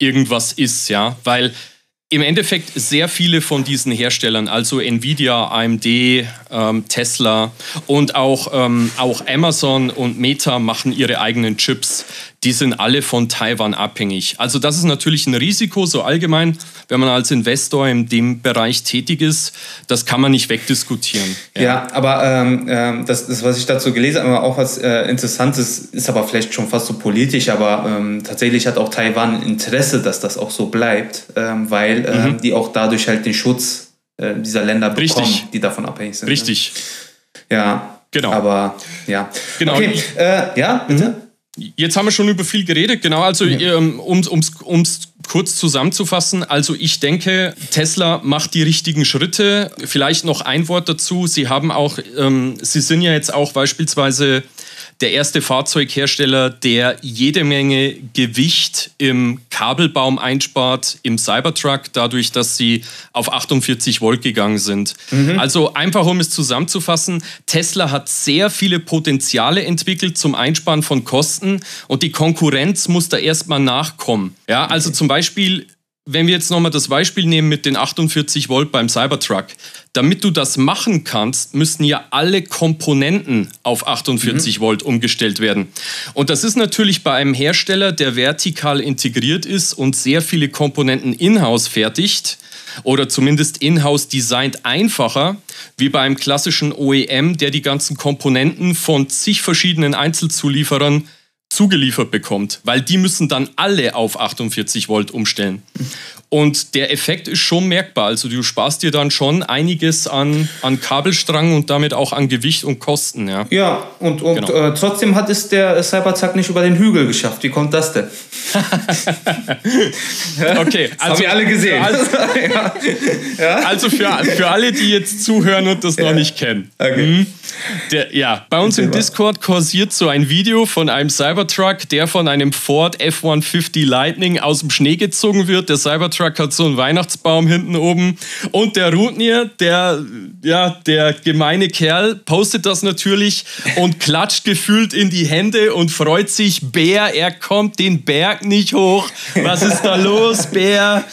irgendwas ist, ja? Weil im Endeffekt sehr viele von diesen Herstellern, also Nvidia, AMD, ähm, Tesla und auch, ähm, auch Amazon und Meta machen ihre eigenen Chips. Die sind alle von Taiwan abhängig. Also das ist natürlich ein Risiko, so allgemein, wenn man als Investor in dem Bereich tätig ist. Das kann man nicht wegdiskutieren. Ja, aber ähm, ähm, das, das, was ich dazu gelesen habe, auch was äh, Interessantes, ist aber vielleicht schon fast so politisch, aber ähm, tatsächlich hat auch Taiwan Interesse, dass das auch so bleibt, ähm, weil ähm, die auch dadurch halt den Schutz äh, dieser Länder bekommen, Richtig. die davon abhängig sind. Richtig. Ja, Genau. Aber ja. Genau. Okay, äh, ja, bitte. Jetzt haben wir schon über viel geredet, genau. Also, ähm, um es kurz zusammenzufassen, also ich denke, Tesla macht die richtigen Schritte. Vielleicht noch ein Wort dazu. Sie haben auch, ähm, Sie sind ja jetzt auch beispielsweise der erste Fahrzeughersteller, der jede Menge Gewicht im Kabelbaum einspart, im Cybertruck, dadurch, dass sie auf 48 Volt gegangen sind. Also einfach um es zusammenzufassen, Tesla hat sehr viele Potenziale entwickelt zum Einsparen von Kosten und die Konkurrenz muss da erstmal nachkommen. Ja, also zum Beispiel wenn wir jetzt nochmal das Beispiel nehmen mit den 48 Volt beim Cybertruck, damit du das machen kannst, müssen ja alle Komponenten auf 48 Volt umgestellt werden. Und das ist natürlich bei einem Hersteller, der vertikal integriert ist und sehr viele Komponenten in-house fertigt oder zumindest in-house designt einfacher, wie bei einem klassischen OEM, der die ganzen Komponenten von zig verschiedenen Einzelzulieferern zugeliefert bekommt, weil die müssen dann alle auf 48 Volt umstellen. Und der Effekt ist schon merkbar. Also du sparst dir dann schon einiges an, an Kabelstrang und damit auch an Gewicht und Kosten. Ja. Ja, und, und Genau. äh, trotzdem hat es der Cybertruck nicht über den Hügel geschafft. Wie kommt das denn? *laughs* Okay, Das haben wir alle gesehen. Also, *laughs* also für, für alle, die jetzt zuhören und das noch nicht kennen. Okay. Mhm. Der, ja, bei uns im Erzähl mal. Discord kursiert so ein Video von einem Cybertruck, der von einem Ford F-150 Lightning aus dem Schnee gezogen wird. Der Cybertruck hat so einen Weihnachtsbaum hinten oben. Und der Rutnier, der, ja, der gemeine Kerl, postet das natürlich und klatscht gefühlt in die Hände und freut sich. Bär, er kommt den Berg nicht hoch. Was ist da los, Bär?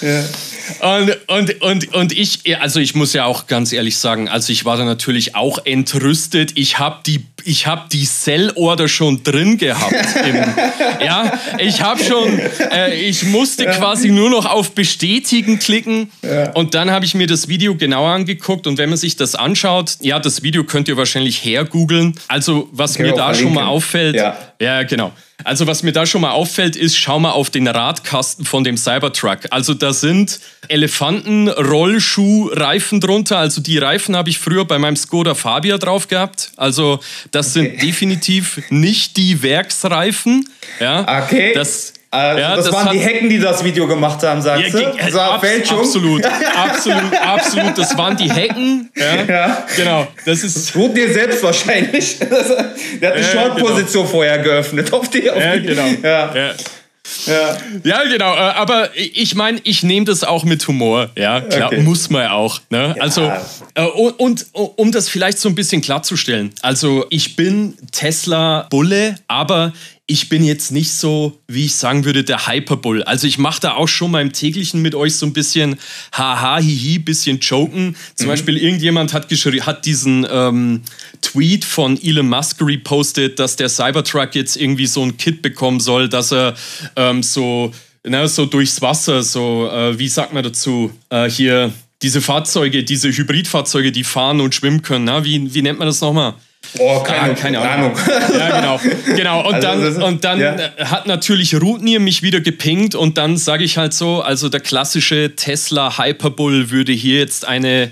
Und, und, und, und ich, also ich muss ja auch ganz ehrlich sagen, also ich war da natürlich auch entrüstet. Ich habe die, ich hab die Sell-Order schon drin gehabt. Im, *laughs* ja, ich habe schon, äh, ich musste quasi nur noch auf Bestätigen klicken. Und dann habe ich mir das Video genauer angeguckt. Und wenn man sich das anschaut, ja, das Video könnt ihr wahrscheinlich hergoogeln. Also was Können mir da schon mal auffällt, Ja. ja, genau. Also was mir da schon mal auffällt, ist, schau mal auf den Radkasten von dem Cybertruck. Also da sind Elefanten, Rollschuh, Reifen drunter. Also die Reifen habe ich früher bei meinem Skoda Fabia drauf gehabt. Also das sind definitiv nicht die Werksreifen. Ja, Okay. Das, Also, Ja, das, das waren die Hacken, die das Video gemacht haben, sagst du? ge- Das war abs- Fälschung. Absolut, *laughs* absolut, absolut. Das waren die Hacken. Ja, Ja. Genau. Das ist. Tut dir selbst wahrscheinlich. *laughs* Der hat die Ja, Short-Position vorher geöffnet. Auf die, auf Ja, die, genau. Ja, Ja. ja. Ja, genau. äh, Aber ich meine, ich nehme das auch mit Humor. Ja, klar, Okay. muss man ja auch. Ne? Also, äh, und, und um das vielleicht so ein bisschen klarzustellen. Also, ich bin Tesla-Bulle, aber ich bin jetzt nicht so, wie ich sagen würde, der Hyperbull. Also ich mache da auch schon mal im täglichen mit euch so ein bisschen haha, hihi, bisschen joken. Zum Beispiel irgendjemand hat, hat diesen ähm, Tweet von Elon Musk repostet, dass der Cybertruck jetzt irgendwie so ein Kit bekommen soll, dass er ähm, so, na, so durchs Wasser, so, äh, wie sagt man dazu, äh, hier diese Fahrzeuge, diese Hybridfahrzeuge, die fahren und schwimmen können. Na? Wie, wie nennt man das nochmal? Oh, keine, keine Ahnung. Ja, genau. genau. Und Also, dann, ist- und dann ja. hat natürlich Rootnier mich wieder gepinkt und dann sage ich halt so, also der klassische Tesla Hyperbull würde hier jetzt eine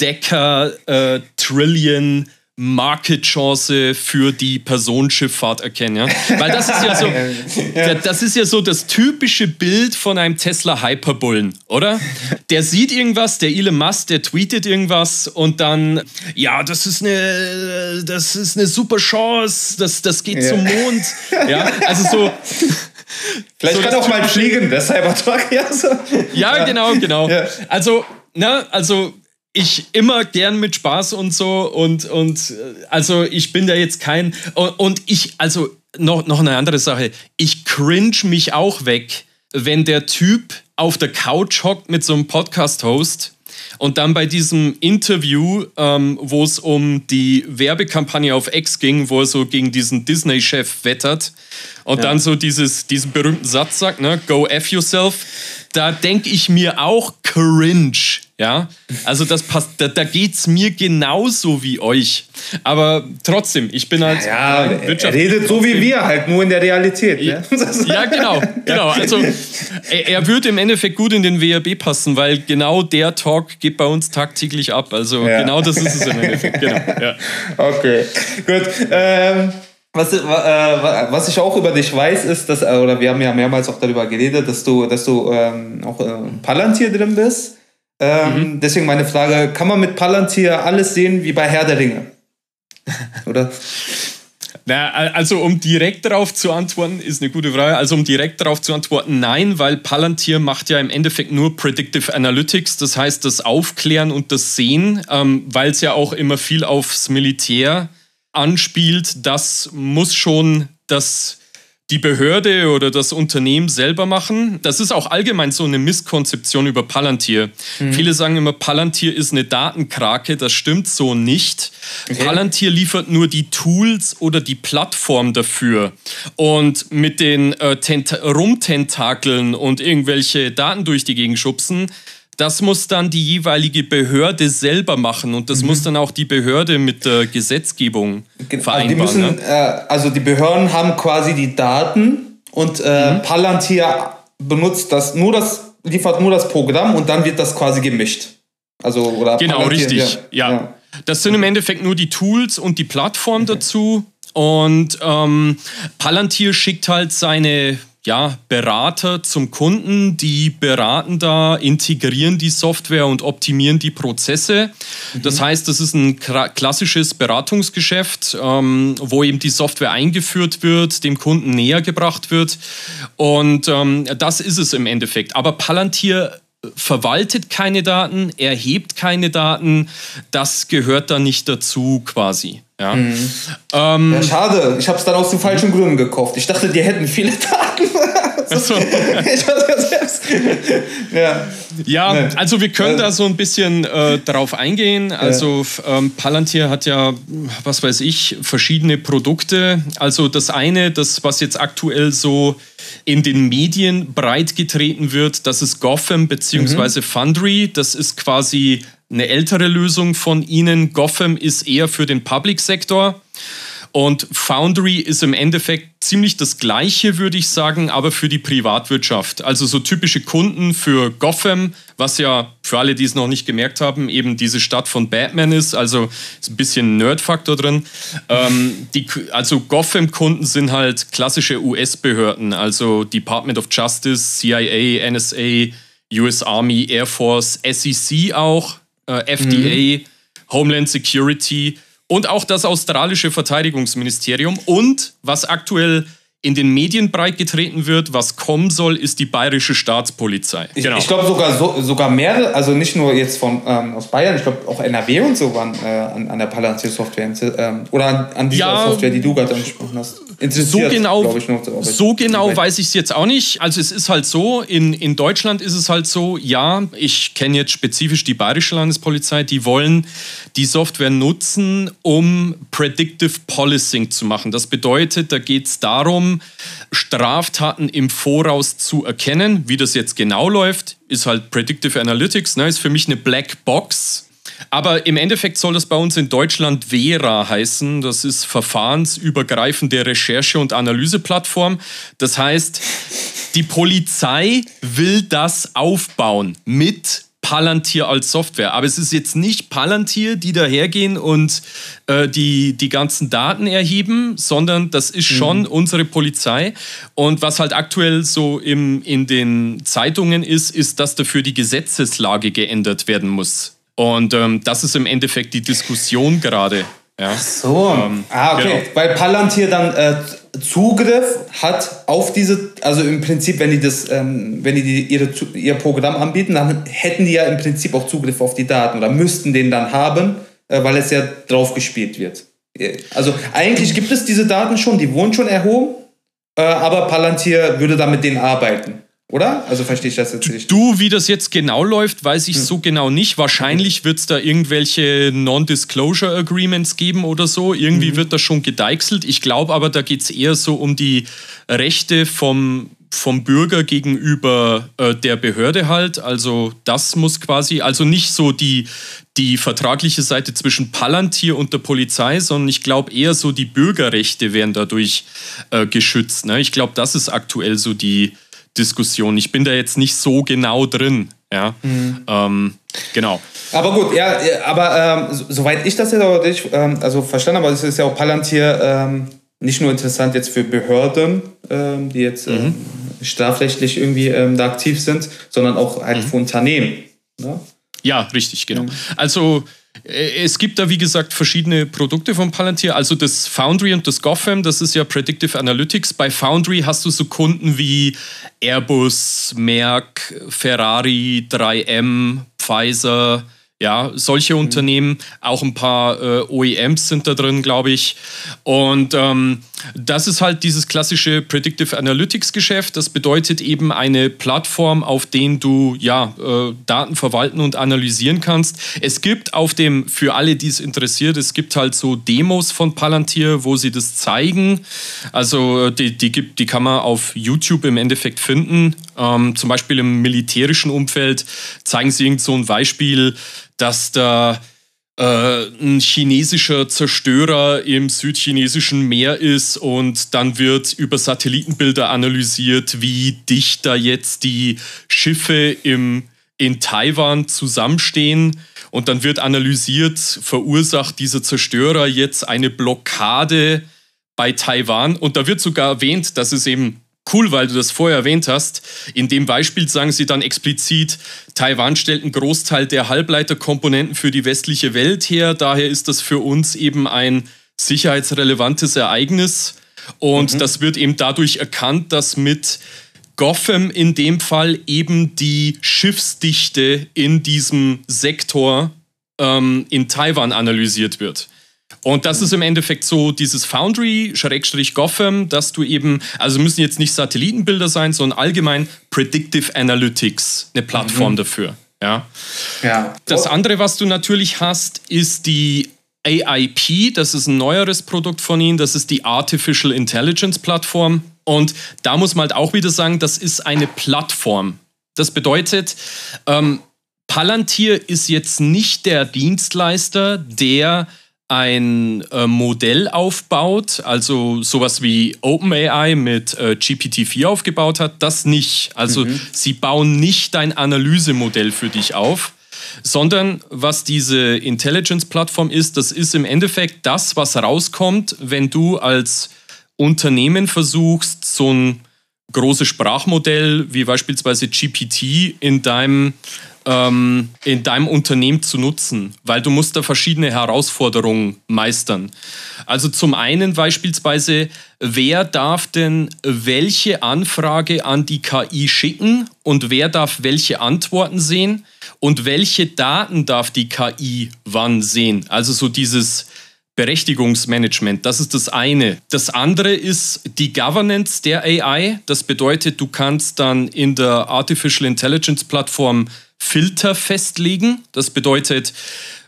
Decker äh, Trillion Market Chance für die Personenschifffahrt erkennen, ja? Weil das ist ja so, *laughs* da- das ist ja so das typische Bild von einem Tesla Hyperbullen, oder? Der sieht irgendwas, der Elon Musk, der tweetet irgendwas und dann, ja, das ist eine, das ist eine super Chance, das, das geht Ja. zum Mond, ja? Also so, Vielleicht So kann auch mal fliegen, der Cybertruck. *laughs* Ja, so. Ja, genau, genau. Ja. Also, ne, also ich immer gern mit Spaß und so und und äh, also ich bin da jetzt kein und, und ich also noch noch eine andere Sache. Ich cringe mich auch weg, wenn der Typ auf der Couch hockt mit so einem Podcast-Host und dann bei diesem Interview, ähm, wo es um die Werbekampagne auf X ging, wo er so gegen diesen Disney-Chef wettert und dann so dieses, diesen berühmten Satz sagt, ne, go F yourself, da denke ich mir auch cringe. Ja, also das passt, da, da geht es mir genauso wie euch. Aber trotzdem, ich bin halt Ja, ein er Wirtschafts- redet so wie wir, halt nur in der Realität. Ne? ja, genau, genau. Also er, er würde im Endeffekt gut in den WRB passen, weil genau der Talk geht bei uns tagtäglich ab. Also Ja. genau das ist es im Endeffekt. Genau. Ja. Okay, gut. Ähm, was, äh, was ich auch über dich weiß, ist, dass, äh, oder wir haben ja mehrmals auch darüber geredet, dass du, dass du ähm, auch äh, Palantir drin bist. Ähm, Deswegen meine Frage: Kann man mit Palantir alles sehen wie bei Herr der Ringe? *laughs* Oder? Na, also um direkt darauf zu antworten, ist eine gute Frage. Also um direkt darauf zu antworten, nein, weil Palantir macht ja im Endeffekt nur Predictive Analytics, das heißt das Aufklären und das Sehen, ähm, weil es ja auch immer viel aufs Militär anspielt. Das muss schon das die Behörde oder das Unternehmen selber machen. Das ist auch allgemein so eine Misskonzeption über Palantir. Viele sagen immer, Palantir ist eine Datenkrake. Das stimmt so nicht. Palantir liefert nur die Tools oder die Plattform dafür. Und mit den äh, Tent Rumtentakeln und irgendwelche Daten durch die Gegend schubsen, das muss dann die jeweilige Behörde selber machen und das muss dann auch die Behörde mit der Gesetzgebung Also die, vereinbaren. müssen, ne? äh, also die Behörden haben quasi die Daten und äh, Mhm. Palantir benutzt das nur das, liefert nur das Programm und dann wird das quasi gemischt. Also, oder Genau, Palantir, richtig. Ja. Das sind im Endeffekt nur die Tools und die Plattform dazu. Und ähm, Palantir schickt halt seine ja, Berater zum Kunden, die beraten da, integrieren die Software und optimieren die Prozesse. Das heißt, das ist ein klassisches Beratungsgeschäft, ähm, wo eben die Software eingeführt wird, dem Kunden näher gebracht wird. Und ähm, das ist es im Endeffekt. Aber Palantir verwaltet keine Daten, erhebt keine Daten, das gehört da nicht dazu quasi. Ja. Ähm, Ja, schade, ich habe es dann aus den falschen Gründen gekauft. Ich dachte, die hätten viele Daten. *laughs* Achso. *laughs* ich weiß jetzt. ja. Ja, Nee. also wir können Äh, da so ein bisschen äh, darauf eingehen. Also ähm, Palantir hat ja, was weiß ich, verschiedene Produkte. Also das eine, das was jetzt aktuell so in den Medien breit getreten wird, das ist Gotham bzw. Fundry. Das ist quasi eine ältere Lösung von ihnen. Gotham ist eher für den Public Sektor. Und Foundry ist im Endeffekt ziemlich das gleiche, würde ich sagen, aber für die Privatwirtschaft. Also so typische Kunden für Gotham, was ja für alle, die es noch nicht gemerkt haben, eben diese Stadt von Batman ist. Also ist ein bisschen Nerd-Faktor drin. Ähm, die, also Gotham-Kunden sind halt klassische US-Behörden, also Department of Justice, CIA, NSA, US Army, Air Force, SEC auch, äh, FDA, Homeland Security und auch das australische Verteidigungsministerium. Und was aktuell in den Medien breitgetreten wird, was kommen soll, ist die bayerische Staatspolizei. Ich, ich glaube sogar, so, sogar mehr, also nicht nur jetzt von, ähm, aus Bayern, ich glaube auch NRW und so waren äh, an, an der Palantir-Software ähm, oder an, an dieser Ja, Software, die du gerade angesprochen hast. So genau, ich, noch, so genau weiß ich es jetzt auch nicht. Also es ist halt so, in, in Deutschland ist es halt so, ja, ich kenne jetzt spezifisch die Bayerische Landespolizei, die wollen die Software nutzen, um Predictive Policing zu machen. Das bedeutet, da geht es darum, Straftaten im Voraus zu erkennen. Wie das jetzt genau läuft, ist halt Predictive Analytics, ne, ist für mich eine Black Box. Aber im Endeffekt soll das bei uns in Deutschland Vera heißen. Das ist verfahrensübergreifende Recherche- und Analyseplattform. Das heißt, die Polizei will das aufbauen mit Palantir als Software. Aber es ist jetzt nicht Palantir, die dahergehen und äh, die, die ganzen Daten erheben, sondern das ist schon unsere Polizei. Und was halt aktuell so im, in den Zeitungen ist, ist, dass dafür die Gesetzeslage geändert werden muss. Und ähm, das ist im Endeffekt die Diskussion gerade. Ja. So, ah, okay. genau. Weil Palantir dann äh, Zugriff hat auf diese, also im Prinzip, wenn die das, ähm, wenn die, die ihre, ihr Programm anbieten, dann hätten die ja im Prinzip auch Zugriff auf die Daten oder müssten den dann haben, äh, weil es ja drauf gespielt wird. Äh, Also eigentlich gibt es diese Daten schon, die wurden schon erhoben, äh, aber Palantir würde dann mit denen arbeiten. Oder? Also verstehe ich das jetzt richtig? Du, wie das jetzt genau läuft, weiß ich so genau nicht. Wahrscheinlich wird es da irgendwelche Non-Disclosure Agreements geben oder so. Irgendwie wird das schon gedeichselt. Ich glaube aber, da geht es eher so um die Rechte vom, vom Bürger gegenüber äh, der Behörde halt. Also das muss quasi, also nicht so die, die vertragliche Seite zwischen Palantir und der Polizei, sondern ich glaube eher so die Bürgerrechte werden dadurch äh, geschützt. Ne? Ich glaube, das ist aktuell so die Diskussion. Ich bin da jetzt nicht so genau drin. Ja, ähm, genau. Aber gut, ja, aber ähm, so- soweit ich das jetzt aber nicht, ähm, also verstanden habe, es ist ja auch Palantir ähm, nicht nur interessant jetzt für Behörden, ähm, die jetzt ähm, strafrechtlich irgendwie da aktiv sind, sondern auch halt für Unternehmen. Ne? Ja, richtig, genau. Also äh, es gibt da, wie gesagt, verschiedene Produkte von Palantir. Also das Foundry und das Gotham, das ist ja Predictive Analytics. Bei Foundry hast du so Kunden wie Airbus, Merck, Ferrari, 3M, Pfizer, ja, solche Unternehmen, auch ein paar äh, OEMs sind da drin, glaube ich. Und ähm, das ist halt dieses klassische Predictive Analytics Geschäft. Das bedeutet eben eine Plattform, auf den du ja äh, Daten verwalten und analysieren kannst. Es gibt auf dem, für alle, die es interessiert, es gibt halt so Demos von Palantir, wo sie das zeigen. Also äh, die, die, gibt, die kann man auf YouTube im Endeffekt finden. Ähm, zum Beispiel im militärischen Umfeld zeigen sie irgend so ein Beispiel, dass da äh, ein chinesischer Zerstörer im südchinesischen Meer ist und dann wird über Satellitenbilder analysiert, wie dicht da jetzt die Schiffe im, in Taiwan zusammenstehen. Und dann wird analysiert, verursacht dieser Zerstörer jetzt eine Blockade bei Taiwan. Und da wird sogar erwähnt, dass es eben cool, weil du das vorher erwähnt hast. In dem Beispiel sagen sie dann explizit, Taiwan stellt einen Großteil der Halbleiterkomponenten für die westliche Welt her. Daher ist das für uns eben ein sicherheitsrelevantes Ereignis. Und das wird eben dadurch erkannt, dass mit Gotham in dem Fall eben die Schiffsdichte in diesem Sektor ähm, in Taiwan analysiert wird. Und das ist im Endeffekt so dieses Foundry, Schrägstrich Gotham, dass du eben, also müssen jetzt nicht Satellitenbilder sein, sondern allgemein Predictive Analytics, eine Plattform dafür. Ja. Ja. Das andere, was du natürlich hast, ist die AIP. Das ist ein neueres Produkt von ihnen. Das ist die Artificial Intelligence Plattform. Und da muss man halt auch wieder sagen, das ist eine Plattform. Das bedeutet, ähm, Palantir ist jetzt nicht der Dienstleister, der ein äh, Modell aufbaut, also sowas wie OpenAI mit äh, GPT-4 aufgebaut hat, das nicht. Also mhm. sie bauen nicht ein Analysemodell für dich auf, sondern was diese Intelligence-Plattform ist, das ist im Endeffekt das, was rauskommt, wenn du als Unternehmen versuchst, so ein großes Sprachmodell wie beispielsweise GPT in deinem ähm, in deinem Unternehmen zu nutzen, weil du musst da verschiedene Herausforderungen meistern. Also zum einen beispielsweise, wer darf denn welche Anfrage an die KI schicken und wer darf welche Antworten sehen und welche Daten darf die KI wann sehen? Also so dieses Berechtigungsmanagement, das ist das eine. Das andere ist die Governance der AI. Das bedeutet, du kannst dann in der Artificial Intelligence Plattform Filter festlegen. Das bedeutet,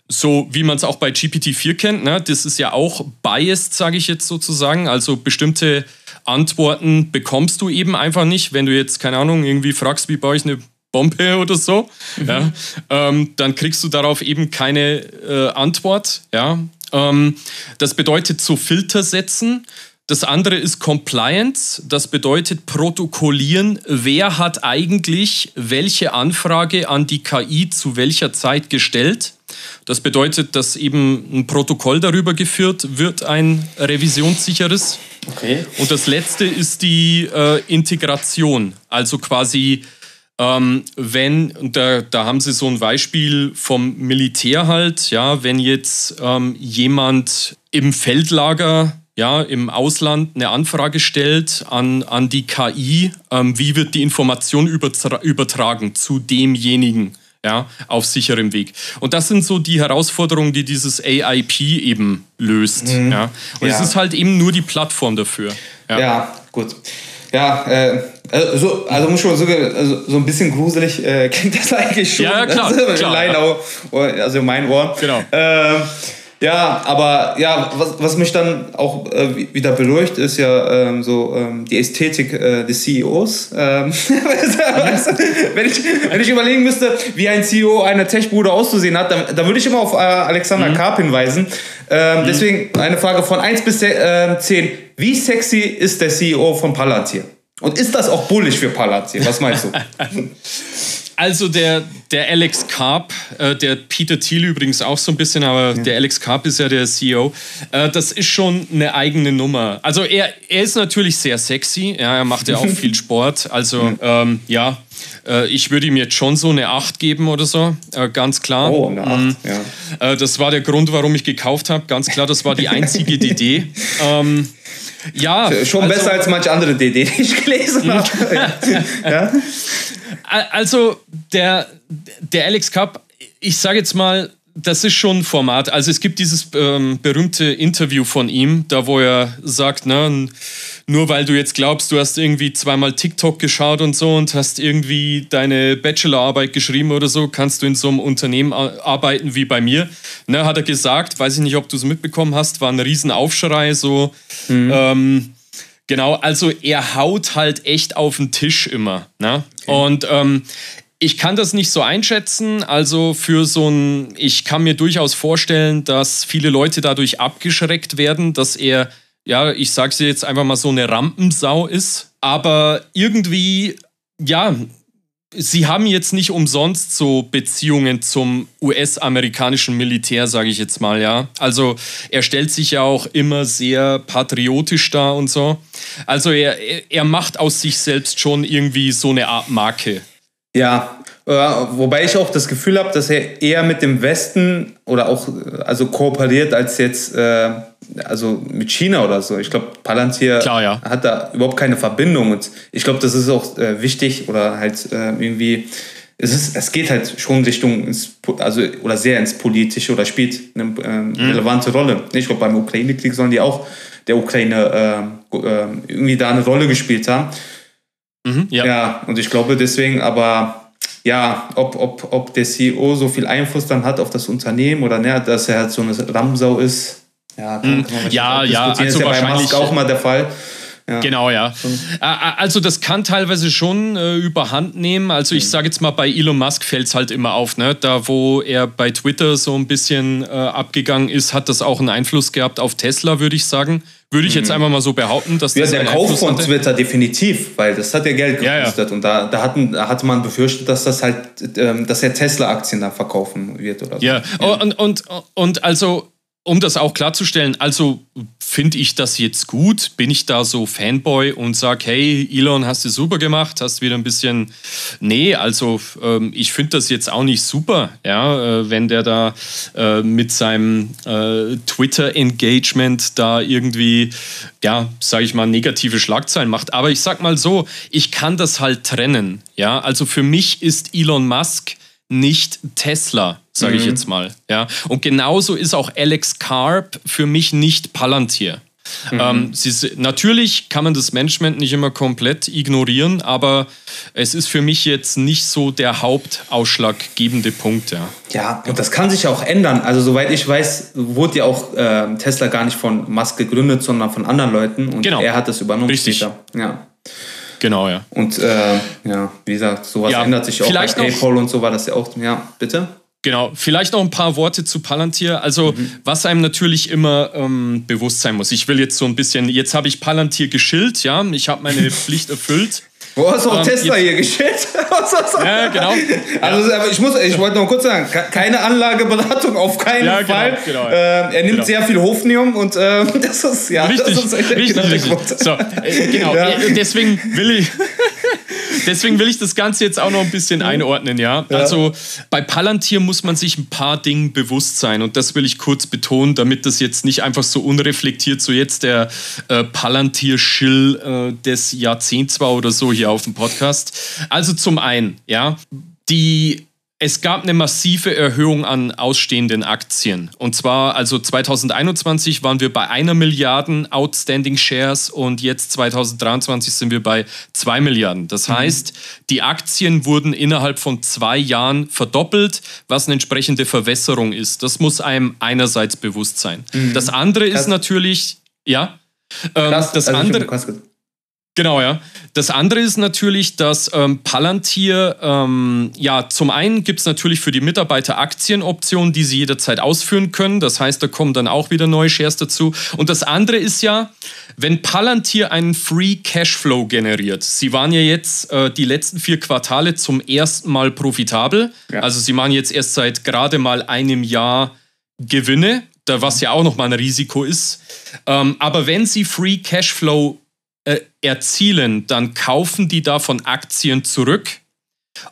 so wie man es auch bei GPT-4 kennt, ne, das ist ja auch biased, sage ich jetzt sozusagen. Also bestimmte Antworten bekommst du eben einfach nicht, wenn du jetzt, keine Ahnung, irgendwie fragst, wie baue ich eine Bombe *laughs* oder so, mhm. ja, ähm, dann kriegst du darauf eben keine äh, Antwort. Ja. Ähm, das bedeutet, so Filter setzen. Das andere ist Compliance. Das bedeutet protokollieren, wer hat eigentlich welche Anfrage an die KI zu welcher Zeit gestellt. Das bedeutet, dass eben ein Protokoll darüber geführt wird, ein revisionssicheres. Okay. Und das letzte ist die äh, Integration. Also quasi, ähm, wenn, da, da haben sie so ein Beispiel vom Militär halt, ja, wenn jetzt ähm, jemand im Feldlager ja, im Ausland eine Anfrage stellt an, an die KI, ähm, wie wird die Information übertragen zu demjenigen ja, auf sicherem Weg. Und das sind so die Herausforderungen, die dieses AIP eben löst. Mhm. Ja. Und ja. es ist halt eben nur die Plattform dafür. Ja, ja gut. Ja, äh, also, also muss schon so, also so ein bisschen gruselig äh, *laughs* klingt das eigentlich schon. Ja, klar. Also, klar ja. also mein Ohr. Genau. Ähm, ja, aber ja, was, was mich dann auch äh, wieder beruhigt, ist ja ähm, so ähm, die Ästhetik äh, des CEOs. Ähm, *laughs* wenn, ich, wenn ich überlegen müsste, wie ein CEO einer Tech-Bude auszusehen hat, dann, dann würde ich immer auf äh, Alexander mhm. Karp hinweisen. Ähm, mhm. Deswegen eine Frage von 1 bis äh, 10. Wie sexy ist der CEO von Palantir? Und ist das auch bullig für Palantir? Was meinst du? *laughs* Also der, der Alex Karp, äh, der Peter Thiel übrigens auch so ein bisschen, aber ja. der Alex Karp ist ja der CEO. Äh, das ist schon eine eigene Nummer. Also er, er ist natürlich sehr sexy, ja, er macht ja auch *laughs* viel Sport. Also ähm, ja, äh, ich würde ihm jetzt schon so eine 8 geben oder so, äh, ganz klar. Oh, eine 8, mhm. ja. Äh, das war der Grund, warum ich gekauft habe, ganz klar, das war die einzige *laughs* DD. Ähm, ja, schon also, besser als manche andere DD, die ich gelesen habe. *laughs* ja? Also der, der Alex Cup, ich sage jetzt mal, das ist schon ein Format. Also es gibt dieses ähm, berühmte Interview von ihm, da wo er sagt, ne, nur weil du jetzt glaubst, du hast irgendwie zweimal TikTok geschaut und so und hast irgendwie deine Bachelorarbeit geschrieben oder so, kannst du in so einem Unternehmen arbeiten wie bei mir. Ne, hat er gesagt, weiß ich nicht, ob du es mitbekommen hast, war ein Riesenaufschrei, so. Mhm. Ähm, Genau, also er haut halt echt auf den Tisch immer. Ne? Okay. Und ähm, ich kann das nicht so einschätzen. Also für so ein, ich kann mir durchaus vorstellen, dass viele Leute dadurch abgeschreckt werden, dass er, ja, ich sag's jetzt einfach mal so eine Rampensau ist. Aber irgendwie, ja, Sie haben jetzt nicht umsonst so Beziehungen zum US-amerikanischen Militär, sage ich jetzt mal, ja. Also er stellt sich ja auch immer sehr patriotisch dar und so. Also er, er macht aus sich selbst schon irgendwie so eine Art Marke. Ja, äh, wobei ich auch das Gefühl habe, dass er eher mit dem Westen oder auch also kooperiert als jetzt äh, also mit China oder so. Ich glaube, Palantir Klar, ja. hat da überhaupt keine Verbindung und ich glaube, das ist auch äh, wichtig oder halt äh, irgendwie es, ist, es geht halt schon Richtung ins, also oder sehr ins Politische oder spielt eine äh, mhm. relevante Rolle. Ich glaube, beim Ukraine-Krieg sollen die auch der Ukraine äh, äh, irgendwie da eine Rolle gespielt haben. Mhm, ja. ja, und ich glaube deswegen, aber ja, ob, ob, ob der CEO so viel Einfluss dann hat auf das Unternehmen oder ne, dass er halt so eine Ramsau ist, ja, kann, kann man ja, ja, also ist ja bei Musk auch mal der Fall. Genau, ja. Ä- ä- Also das kann teilweise schon äh, überhand nehmen. Also Mhm. ich sage jetzt mal, bei Elon Musk fällt es halt immer auf. Ne? Da, wo er bei Twitter so ein bisschen äh, abgegangen ist, hat das auch einen Einfluss gehabt auf Tesla, würde ich sagen. Würde ich jetzt einfach mal so behaupten, dass Mhm. Ja, das der Kauf Einfluss von hatte. Twitter definitiv, weil das hat ja Geld Ja, ja. gekostet und da, da, hatten, da hatte man befürchtet, dass das halt, ähm, dass er Tesla-Aktien da verkaufen wird oder so. Ja, Und, und, und also, um das auch klarzustellen, also finde ich das jetzt gut? Bin ich da so Fanboy und sage, hey, Elon, hast du super gemacht, hast wieder ein bisschen. Nee, also ähm, ich finde das jetzt auch nicht super, ja, äh, wenn der da äh, mit seinem äh, Twitter-Engagement da irgendwie, ja, sage ich mal, negative Schlagzeilen macht. Aber ich sag mal so, ich kann das halt trennen, ja. Also für mich ist Elon Musk nicht Tesla, sage ich jetzt mal. Ja? Und genauso ist auch Alex Karp für mich nicht Palantir. Ähm, sie, natürlich kann man das Management nicht immer komplett ignorieren, aber es ist für mich jetzt nicht so der hauptausschlaggebende Punkt. Ja. Ja, und das kann sich auch ändern. Also soweit ich weiß, wurde ja auch ähm, Tesla gar nicht von Musk gegründet, sondern von anderen Leuten und Genau. er hat das übernommen Richtig. später. Ja. Genau, ja. Und äh, ja, wie gesagt, sowas Ja, ändert sich auch. vielleicht bei PayPal und so war das ja auch. Ja, bitte? Genau, vielleicht noch ein paar Worte zu Palantir. Also, was einem natürlich immer ähm, bewusst sein muss. Ich will jetzt so ein bisschen, jetzt habe ich Palantir geschillt, ja, ich habe meine *laughs* Pflicht erfüllt. Wo hast du auch Ähm, Tesla hier *laughs* du- Ja, genau. Also, aber ich muss, ich wollte noch kurz sagen, ke- keine Anlageberatung auf keinen Ja, genau, Fall. genau. Ähm, er nimmt Genau. sehr viel Hofnium und ähm, *laughs* das ist ja Richtig, das ist echt richtig, genau richtig. So, äh, genau. Ja. Äh, Deswegen will ich, *laughs* deswegen will ich das Ganze jetzt auch noch ein bisschen einordnen, ja. Also bei Palantir muss man sich ein paar Dingen bewusst sein und das will ich kurz betonen, damit das jetzt nicht einfach so unreflektiert so jetzt der äh, Palantir-Schill äh, des Jahrzehnts war oder so hier auf dem Podcast. Also zum einen, ja, die es gab eine massive Erhöhung an ausstehenden Aktien. Und zwar, also 2021 waren wir bei einer Milliarden Outstanding Shares und jetzt 2023 sind wir bei zwei Milliarden. Das heißt, die Aktien wurden innerhalb von zwei Jahren verdoppelt, was eine entsprechende Verwässerung ist. Das muss einem einerseits bewusst sein. Das andere ist Krass. natürlich, ja, ähm, Krass, das also andere. Genau, ja. Das andere ist natürlich, dass ähm, Palantir, ähm, ja, zum einen gibt es natürlich für die Mitarbeiter Aktienoptionen, die sie jederzeit ausführen können. Das heißt, da kommen dann auch wieder neue Shares dazu. Und das andere ist ja, wenn Palantir einen Free Cashflow generiert. Sie waren ja jetzt äh, die letzten vier Quartale zum ersten Mal profitabel. Ja. Also sie machen jetzt erst seit gerade mal einem Jahr Gewinne, da was ja auch nochmal ein Risiko ist. Ähm, aber wenn sie Free Cashflow äh, erzielen, dann kaufen die davon Aktien zurück.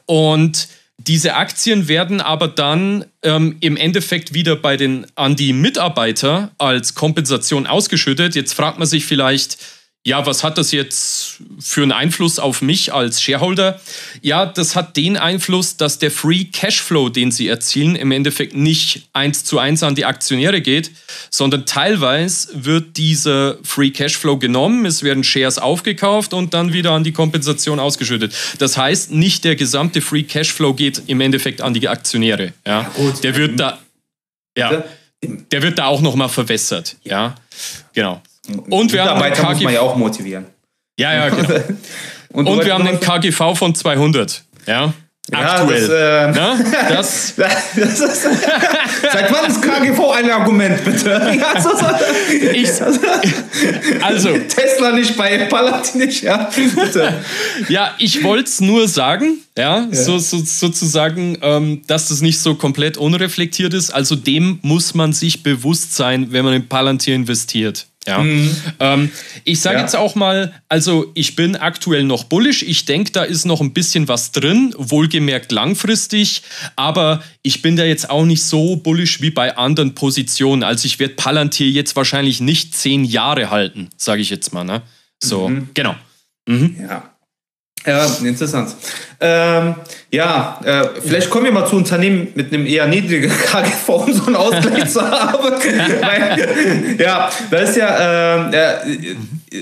Und diese Aktien werden aber dann ähm, im Endeffekt wieder bei den, an die Mitarbeiter als Kompensation ausgeschüttet. Jetzt fragt man sich vielleicht, ja, was hat das jetzt für einen Einfluss auf mich als Shareholder? Ja, das hat den Einfluss, dass der Free Cashflow, den sie erzielen, im Endeffekt nicht eins zu eins an die Aktionäre geht, sondern teilweise wird dieser Free Cashflow genommen, es werden Shares aufgekauft und dann wieder an die Kompensation ausgeschüttet. Das heißt, nicht der gesamte Free Cashflow geht im Endeffekt an die Aktionäre. Ja, gut. der wird da, ja, der wird da auch noch mal verwässert. Ja, genau. Und wir haben einen Mitarbeiter muss man ja auch motivieren. ja, ja, genau. *laughs* Und, Und wir haben den KGV von 200. Ja, Ja, aktuell. Das, äh, Na, das, *laughs* das ist, seit wann ist KGV ein Argument, bitte? *laughs* Ja, ich, also, Tesla nicht bei Palantir nicht, ja? Bitte. ja, ich wollte es nur sagen, ja, So, so, sozusagen, ähm, dass das nicht so komplett unreflektiert ist. Also dem muss man sich bewusst sein, wenn man in Palantir investiert. Ja. Ähm, ich sage Ja. jetzt auch mal, also ich bin aktuell noch bullish. Ich denke, da ist noch ein bisschen was drin, wohlgemerkt langfristig. Aber ich bin da jetzt auch nicht so bullish wie bei anderen Positionen. Also ich werde Palantir jetzt wahrscheinlich nicht zehn Jahre halten, sage ich jetzt mal. Ne? So, genau. Ja. Ja, interessant. Ähm, ja, äh, vielleicht kommen wir mal zu Unternehmen mit einem eher niedrigen *laughs* KGV, um so einen Ausgleich zu haben. Weil, ja, das ist ja, äh,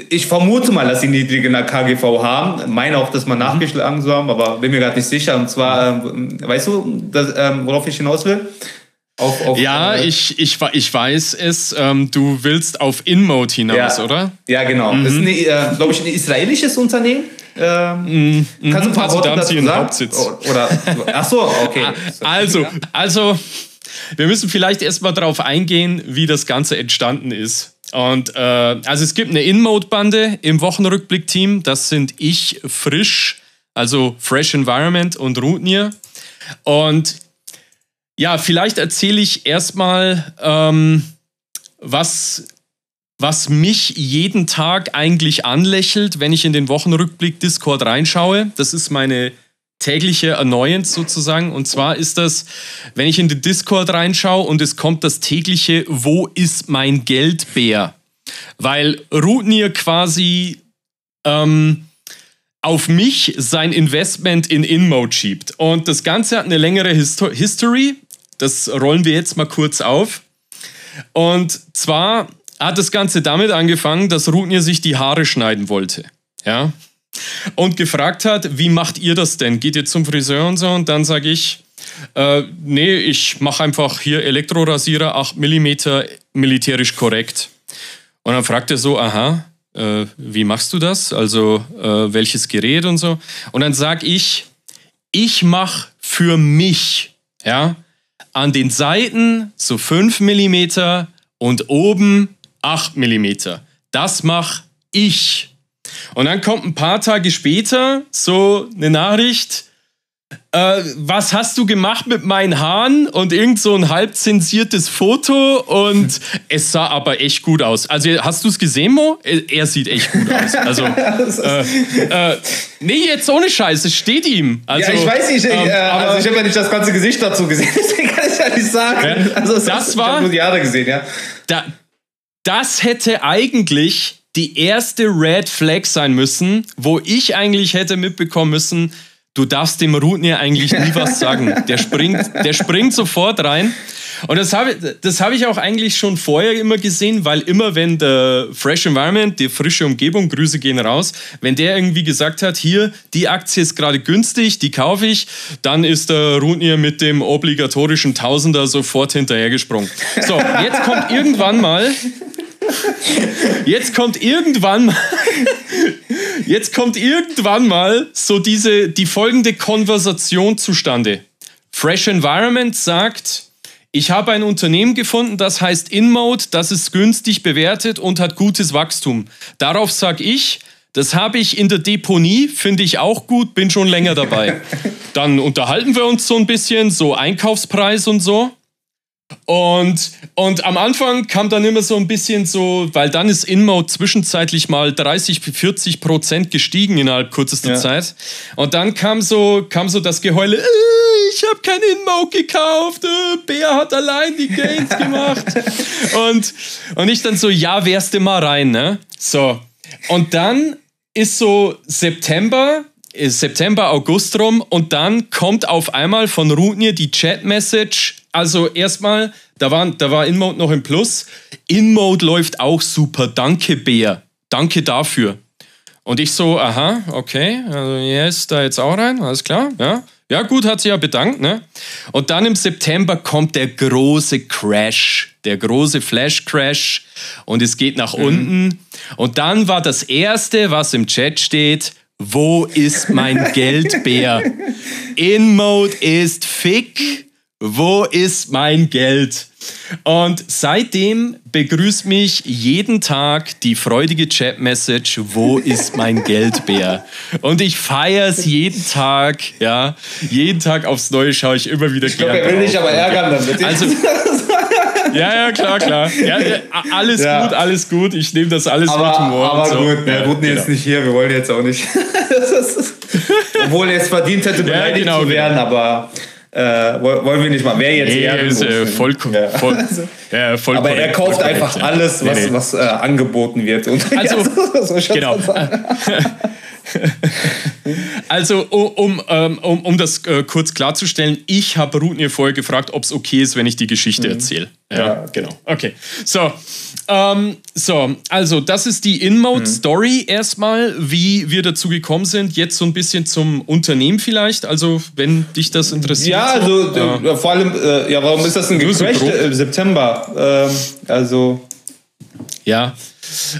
ich vermute mal, dass sie niedrigen KGV haben. Meine auch, dass man nachgeschlagen zu haben, aber bin mir gerade nicht sicher. Und zwar, ähm, weißt du, das, ähm, worauf ich hinaus will? Auf, auf, Ja, äh, ich, ich, ich weiß es. Ähm, du willst auf InMode hinaus, ja. oder? Ja, genau. Das ist, äh, glaube ich, ein israelisches Unternehmen. Ähm, Kannst du ein paar Also Worte da dazu sagen? Hauptsitz. O- Oder, ach so, okay. *laughs* Also, also, wir müssen vielleicht erstmal darauf eingehen, wie das Ganze entstanden ist. Und äh, also es gibt eine InMode-Bande im Wochenrückblick-Team. Das sind ich, Frisch, also Fresh Environment und Rootnier. Und ja, vielleicht erzähle ich erstmal, ähm, was, was mich jeden Tag eigentlich anlächelt, wenn ich in den Wochenrückblick Discord reinschaue. Das ist meine tägliche Annoyance sozusagen. Und zwar ist das, wenn ich in den Discord reinschaue und es kommt das tägliche Wo ist mein Geldbär? Weil Rootnier quasi ähm, auf mich sein Investment in InMode schiebt. Und das Ganze hat eine längere Histo History. Das rollen wir jetzt mal kurz auf. Und zwar hat das Ganze damit angefangen, dass Rootnier sich die Haare schneiden wollte. Ja. Und gefragt hat, wie macht ihr das denn? Geht ihr zum Friseur und so? Und dann sage ich, äh, nee, ich mache einfach hier Elektrorasierer 8 mm militärisch korrekt. Und dann fragt er so, aha, äh, wie machst du das? Also äh, welches Gerät und so. Und dann sage ich, ich mache für mich, ja, an den Seiten so 5 mm und oben 8 mm. Das mache ich. Und dann kommt ein paar Tage später so eine Nachricht, äh, was hast du gemacht mit meinen Haaren? Und irgend so ein halb zensiertes Foto und *laughs* es sah aber echt gut aus. Also hast du es gesehen, Mo? Er er sieht echt gut aus. *laughs* Also, äh, äh, nee, jetzt ohne Scheiß, es steht ihm. Also, ja, ich weiß nicht, ich, ähm, äh, aber- also ich habe ja nicht das ganze Gesicht dazu gesehen, *laughs* deswegen kann ich ja nicht sagen. Ja, Also das ist, war- Ich habe nur die Haare gesehen, ja. da, das hätte eigentlich die erste Red Flag sein müssen, wo ich eigentlich hätte mitbekommen müssen, du darfst dem Rootnier eigentlich nie was *laughs* sagen. Der springt, der springt sofort rein. Und das habe das habe ich auch eigentlich schon vorher immer gesehen, weil immer wenn der Fresh Environment, die frische Umgebung, Grüße gehen raus, wenn der irgendwie gesagt hat, hier, die Aktie ist gerade günstig, die kaufe ich, dann ist der Rootnier mit dem obligatorischen Tausender sofort hinterhergesprungen. So, jetzt kommt irgendwann mal *laughs* Jetzt kommt irgendwann mal, *laughs* jetzt kommt irgendwann mal so diese, die folgende Konversation zustande. Fresh Environment sagt, ich habe ein Unternehmen gefunden, das heißt InMode, das ist günstig bewertet und hat gutes Wachstum. Darauf sage ich, das habe ich in der Deponie, finde ich auch gut, bin schon länger dabei. *laughs* Dann unterhalten wir uns so ein bisschen, so Einkaufspreis und so. Und, und am Anfang kam dann immer so ein bisschen so, weil dann ist InMode zwischenzeitlich mal 30, 40 Prozent gestiegen innerhalb kürzester Ja. Zeit. Und dann kam so, kam so das Geheule, äh, ich habe kein InMode gekauft, äh, Bär hat allein die Gains *laughs* gemacht. und, und ich dann so, ja, wärst du mal rein, ne? So. Und dann ist so September, September, August rum und dann kommt auf einmal von Rootnier die Chat-Message. Also erstmal, da war, da war InMode noch im Plus. InMode läuft auch super. Danke, Bär. Danke dafür. Und ich so, aha, okay, also ist da jetzt auch rein, alles klar, ja. Ja, gut, hat sich ja bedankt, ne? Und dann im September kommt der große Crash, der große Flash-Crash und es geht nach unten. Und dann war das erste, was im Chat steht, wo ist mein *laughs* Geldbär? In-Mode ist Fick, wo ist mein Geld? Und seitdem begrüßt mich jeden Tag die freudige Chat-Message, wo ist mein Geldbär? Und ich feiere es jeden Tag, ja. Jeden Tag aufs Neue schaue ich immer wieder Ich glaube, gerne er will dich aber ärgern damit. Also, *laughs* ja, ja, klar, klar. Ja, ja, alles Ja. gut, alles gut. Ich nehme das alles mit aber, Humor. aber so. gut, wir Ja, wurden jetzt genau. nicht hier, wir wollen jetzt auch nicht. Ist- *laughs* Obwohl er es verdient hätte, beleidigt genau, zu werden, aber äh, woll- wollen wir nicht mal. Wer jetzt Nee, ist äh, voll, Ja. voll, *laughs* ja, voll Aber er kauft korrekt, einfach ja. alles, was, Nee, nee. was äh, angeboten wird. Und *laughs* Also, Ja, so- so Genau. Also, um, um, um, um das äh, kurz klarzustellen, ich habe Rutnir vorher gefragt, ob es okay ist, wenn ich die Geschichte erzähle. Ja, Ja. genau. Okay. So, ähm, so, also das ist die In-Mode-Story erstmal, wie wir dazu gekommen sind. Jetzt so ein bisschen zum Unternehmen vielleicht. Also, wenn dich das interessiert. Ja, so. also äh, vor allem, äh, ja, warum ist das denn Nur so im September? Ähm, also, Ja.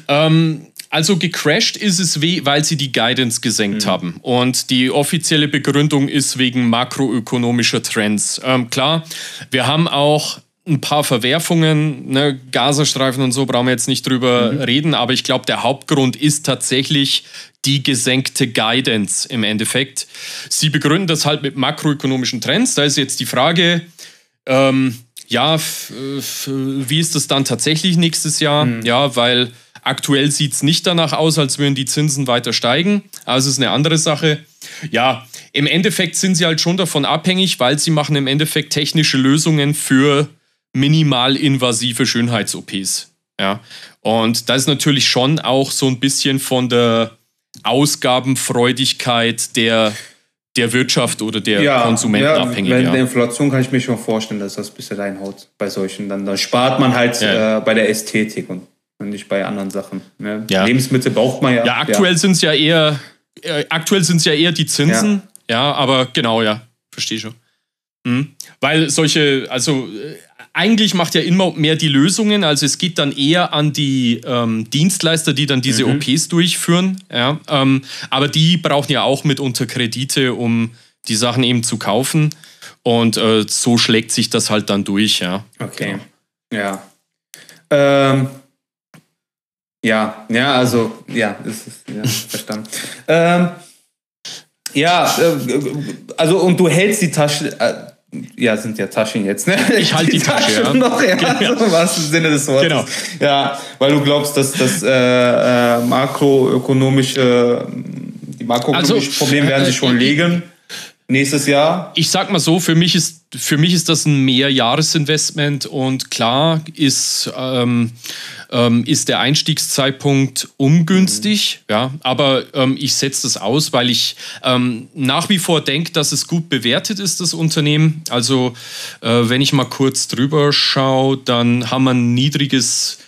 Ähm, also gecrashed ist es, we- weil sie die Guidance gesenkt haben. Und die offizielle Begründung ist wegen makroökonomischer Trends. Ähm, klar, wir haben auch ein paar Verwerfungen, ne, Gazastreifen und so brauchen wir jetzt nicht drüber reden, aber ich glaube, der Hauptgrund ist tatsächlich die gesenkte Guidance im Endeffekt. Sie begründen das halt mit makroökonomischen Trends. Da ist jetzt die Frage, ähm, ja, wie ist das dann tatsächlich nächstes Jahr? Ja, weil aktuell sieht es nicht danach aus, als würden die Zinsen weiter steigen. Also ist eine andere Sache. Ja, im Endeffekt sind sie halt schon davon abhängig, weil sie machen im Endeffekt technische Lösungen für minimal invasive Schönheits-OPs. Ja, und da ist natürlich schon auch so ein bisschen von der Ausgabenfreudigkeit der, der Wirtschaft oder der ja, Konsumenten ja, abhängig. Wenn Ja. der Inflation kann ich mir schon vorstellen, dass das ein bisschen reinhaut bei solchen. Dann, dann spart man halt Ja. äh, bei der Ästhetik und nicht bei anderen Sachen. Ne? Ja. Lebensmittel braucht man ja. Ja, aktuell sind es ja eher, äh, aktuell sind es ja eher die Zinsen. Ja, aber genau, ja, verstehe schon. Mhm. Weil solche, also äh, eigentlich macht ja Inmode mehr die Lösungen, also es geht dann eher an die ähm, Dienstleister, die dann diese OPs durchführen. Ja, ähm, aber die brauchen ja auch mitunter Kredite, um die Sachen eben zu kaufen. Und äh, so schlägt sich das halt dann durch, ja. Okay. Ja. Ähm, ja, ja, also, ja, ist, ist, ja verstanden. *laughs* ähm, ja, äh, also, und du hältst die Tasche. Äh, ja, sind ja Taschen jetzt, ne? Ich *laughs* halt die Tasche, ja. noch, ja, Genau. so im wahrsten Sinne des Wortes. Genau. Ja, weil du glaubst, dass das äh, äh, makroökonomische, die makroökonomischen Also, Probleme werden sich schon äh, legen nächstes Jahr. ich sag mal so, für mich ist, für mich ist das ein Mehrjahresinvestment und klar ist, ähm, ähm, ist der Einstiegszeitpunkt ungünstig, ja, aber ähm, ich setze das aus, weil ich ähm, nach wie vor denke, dass es gut bewertet ist, das Unternehmen. Also, äh, wenn ich mal kurz drüber schaue, dann haben wir ein niedriges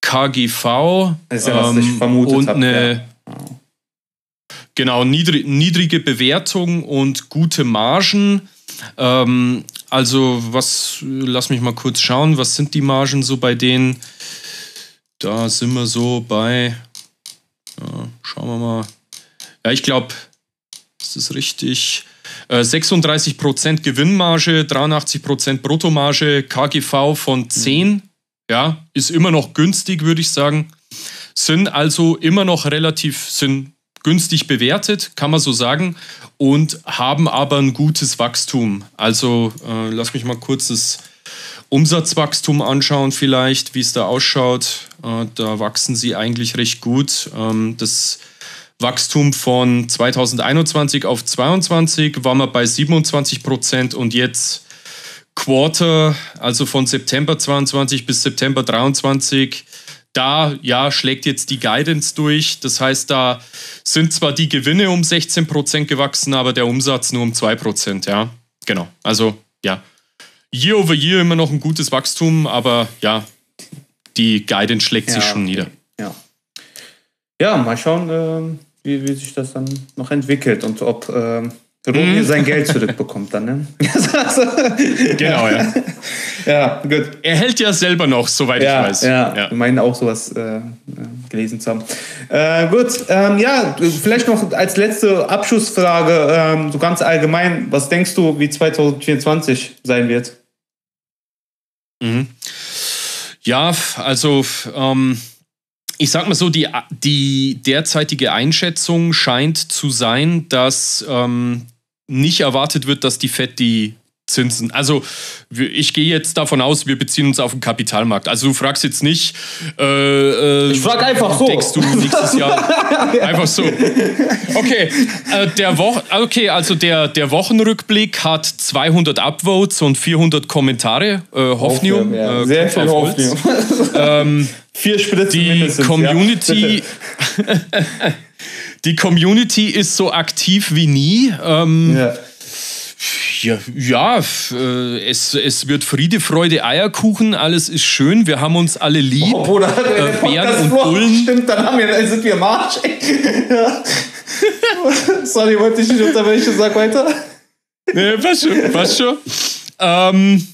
KGV ja, ähm, und hab, eine, Genau, niedri niedrige Bewertung und gute Margen. Ähm, also, was, lass mich mal kurz schauen, was sind die Margen so bei denen? Da sind wir so bei, ja, schauen wir mal. Ja, ich glaube, ist das richtig? Äh, 36% Gewinnmarge, 83% Bruttomarge, KGV von 10. Ja, ist immer noch günstig, würde ich sagen. Sind also immer noch relativ, sind günstig bewertet, kann man so sagen, und haben aber ein gutes Wachstum. Also äh, lass mich mal kurz das Umsatzwachstum anschauen, vielleicht, wie es da ausschaut. Äh, da wachsen sie eigentlich recht gut. Ähm, das Wachstum von 2021 auf 22 waren wir bei 27 Prozent und jetzt Quarter, also von September 22 bis September 23, da ja schlägt jetzt die Guidance durch. Das heißt, da sind zwar die Gewinne um 16 Prozent gewachsen, aber der Umsatz nur um 2 Prozent. Ja, genau. Also ja, Year over Year immer noch ein gutes Wachstum, aber ja, die Guidance schlägt sich Ja, schon okay. nieder. Ja. Ja, mal schauen, ähm, wie, wie sich das dann noch entwickelt und ob ähm, Rudi Mhm. sein Geld zurückbekommt dann, ne? *laughs* *laughs* Genau, ja. *laughs* ja, gut. Er hält ja selber noch, soweit Ja, ich weiß. ja, Ja. wir meinen auch sowas äh, gelesen zu haben. Äh, gut, ähm, ja, vielleicht noch als letzte Abschlussfrage, ähm, so ganz allgemein, was denkst du, wie 2024 sein wird? Mhm. Ja, also ähm, ich sag mal so, die, die derzeitige Einschätzung scheint zu sein, dass ähm, nicht erwartet wird, dass die FED die Zinsen, also ich gehe jetzt davon aus, wir beziehen uns auf den Kapitalmarkt. Also du fragst jetzt nicht, äh, äh, Ich frag einfach so. Denkst du nächstes Jahr *laughs* einfach so? Okay, äh, der Woch okay, also der, der Wochenrückblick hat 200 Upvotes und 400 Kommentare. Äh, Hoffnung, Ja, äh, sehr viel Holz. Hoffnung. Vier Spritzen Die Community, Ja. *laughs* *laughs* die Community ist so aktiv wie nie. Ähm, Ja. ja, ja äh, es, es wird Friede, Freude, Eierkuchen, alles ist schön, wir haben uns alle lieb. Oh, Bruder, äh, Bären und Bullen. stimmt, dann haben wir, dann sind wir im Arsch. ey. Ja. *laughs* Sorry, wollte ich nicht unterbrechen, sag weiter. Nee, passt schon, passt schon. Ähm,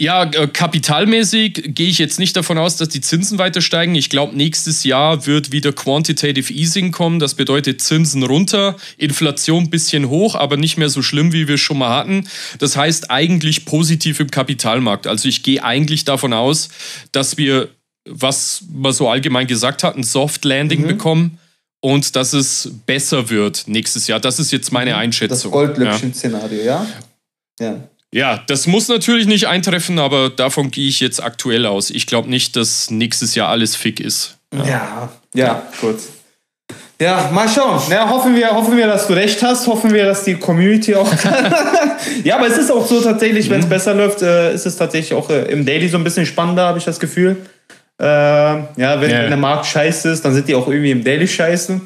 ja, äh, kapitalmäßig gehe ich jetzt nicht davon aus, dass die Zinsen weiter steigen. Ich glaube, nächstes Jahr wird wieder Quantitative Easing kommen. Das bedeutet Zinsen runter, Inflation ein bisschen hoch, aber nicht mehr so schlimm, wie wir es schon mal hatten. Das heißt eigentlich positiv im Kapitalmarkt. Also ich gehe eigentlich davon aus, dass wir, was man so allgemein gesagt hat, ein Soft Landing bekommen und dass es besser wird nächstes Jahr. Das ist jetzt meine Einschätzung. Das. Goldlöckchen-Szenario, ja? Ja. Ja, das muss natürlich nicht eintreffen, aber davon gehe ich jetzt aktuell aus. Ich glaube nicht, dass nächstes Jahr alles fick ist. Ja, ja, gut. Ja, mal schauen. Ja, hoffen, wir, hoffen wir, dass du recht hast. Hoffen wir, dass die Community auch. *laughs* *laughs* ja, aber es ist auch so tatsächlich, wenn es besser läuft, äh, ist es tatsächlich auch äh, im Daily so ein bisschen spannender, habe ich das Gefühl. Äh, ja, wenn, Ja. wenn der Markt scheiße ist, dann sind die auch irgendwie im Daily scheiße.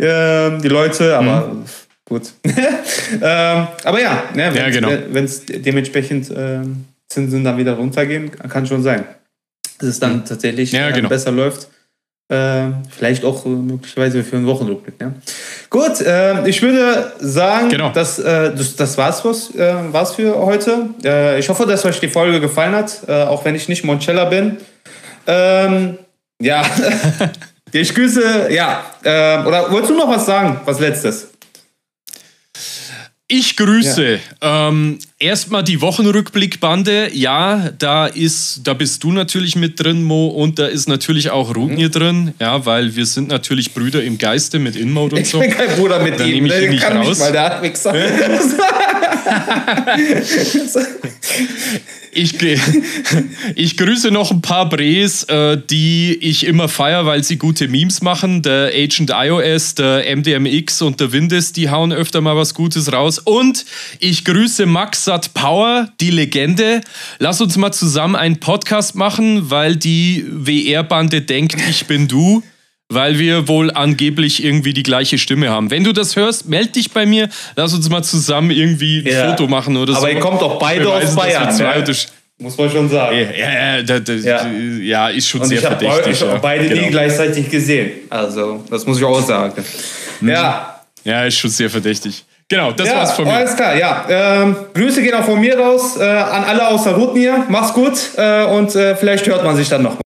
Ähm, die Leute, aber gut. *laughs* ähm, aber ja, ne, Ja, genau. wenn es dementsprechend ähm, Zinsen dann wieder runtergehen, kann schon sein. Dass es dann tatsächlich Ja, äh, genau. besser läuft. Äh, vielleicht auch äh, möglicherweise für einen Wochenrückblick. Ja. Gut, äh, ich würde sagen, Genau. das, äh, das, das war's, was, äh, war's für heute. Äh, ich hoffe, dass euch die Folge gefallen hat, äh, auch wenn ich nicht Moncella bin. Ähm, ja, *laughs* ich grüße, ja, äh, oder wolltest du noch was sagen, was letztes? Ich grüße ähm, erstmal die Wochenrückblickbande. Ja, da ist, da bist du natürlich mit drin, Mo, und da ist natürlich auch Rudnir Mhm. drin, ja, weil wir sind natürlich Brüder im Geiste mit InMode und Ich so. bin kein Bruder mit Dann ihm, nehme ich ne? ihn nicht kann raus. nicht mal der Wichser. *laughs* *laughs* *laughs* Ich, *laughs* ich grüße noch ein paar Brees, äh, die ich immer feier, weil sie gute Memes machen. Der Agent iOS, der MDMX und der Windes, die hauen öfter mal was Gutes raus. Und ich grüße Max Sat Power, die Legende. Lass uns mal zusammen einen Podcast machen, weil die WR-Bande denkt, ich bin du. Weil wir wohl angeblich irgendwie die gleiche Stimme haben. Wenn du das hörst, meld dich bei mir. Lass uns mal zusammen irgendwie ein Ja. Foto machen oder so. Aber ihr kommt doch beide aus Bayern, zwei ne? Muss man schon sagen. ja, ja, ja, da, da, Ja. ja. ist schon Und sehr ich habe verdächtig. ich hab ja. beide Genau. die gleichzeitig gesehen. Also, das muss ich auch sagen. Ja. Ja, ist schon sehr verdächtig. Genau, das ja, war's von mir. Alles klar, ja. Ähm, Grüße gehen auch von mir raus äh, an alle außer Rutnir. Mach's gut äh, und äh, vielleicht hört man sich dann noch.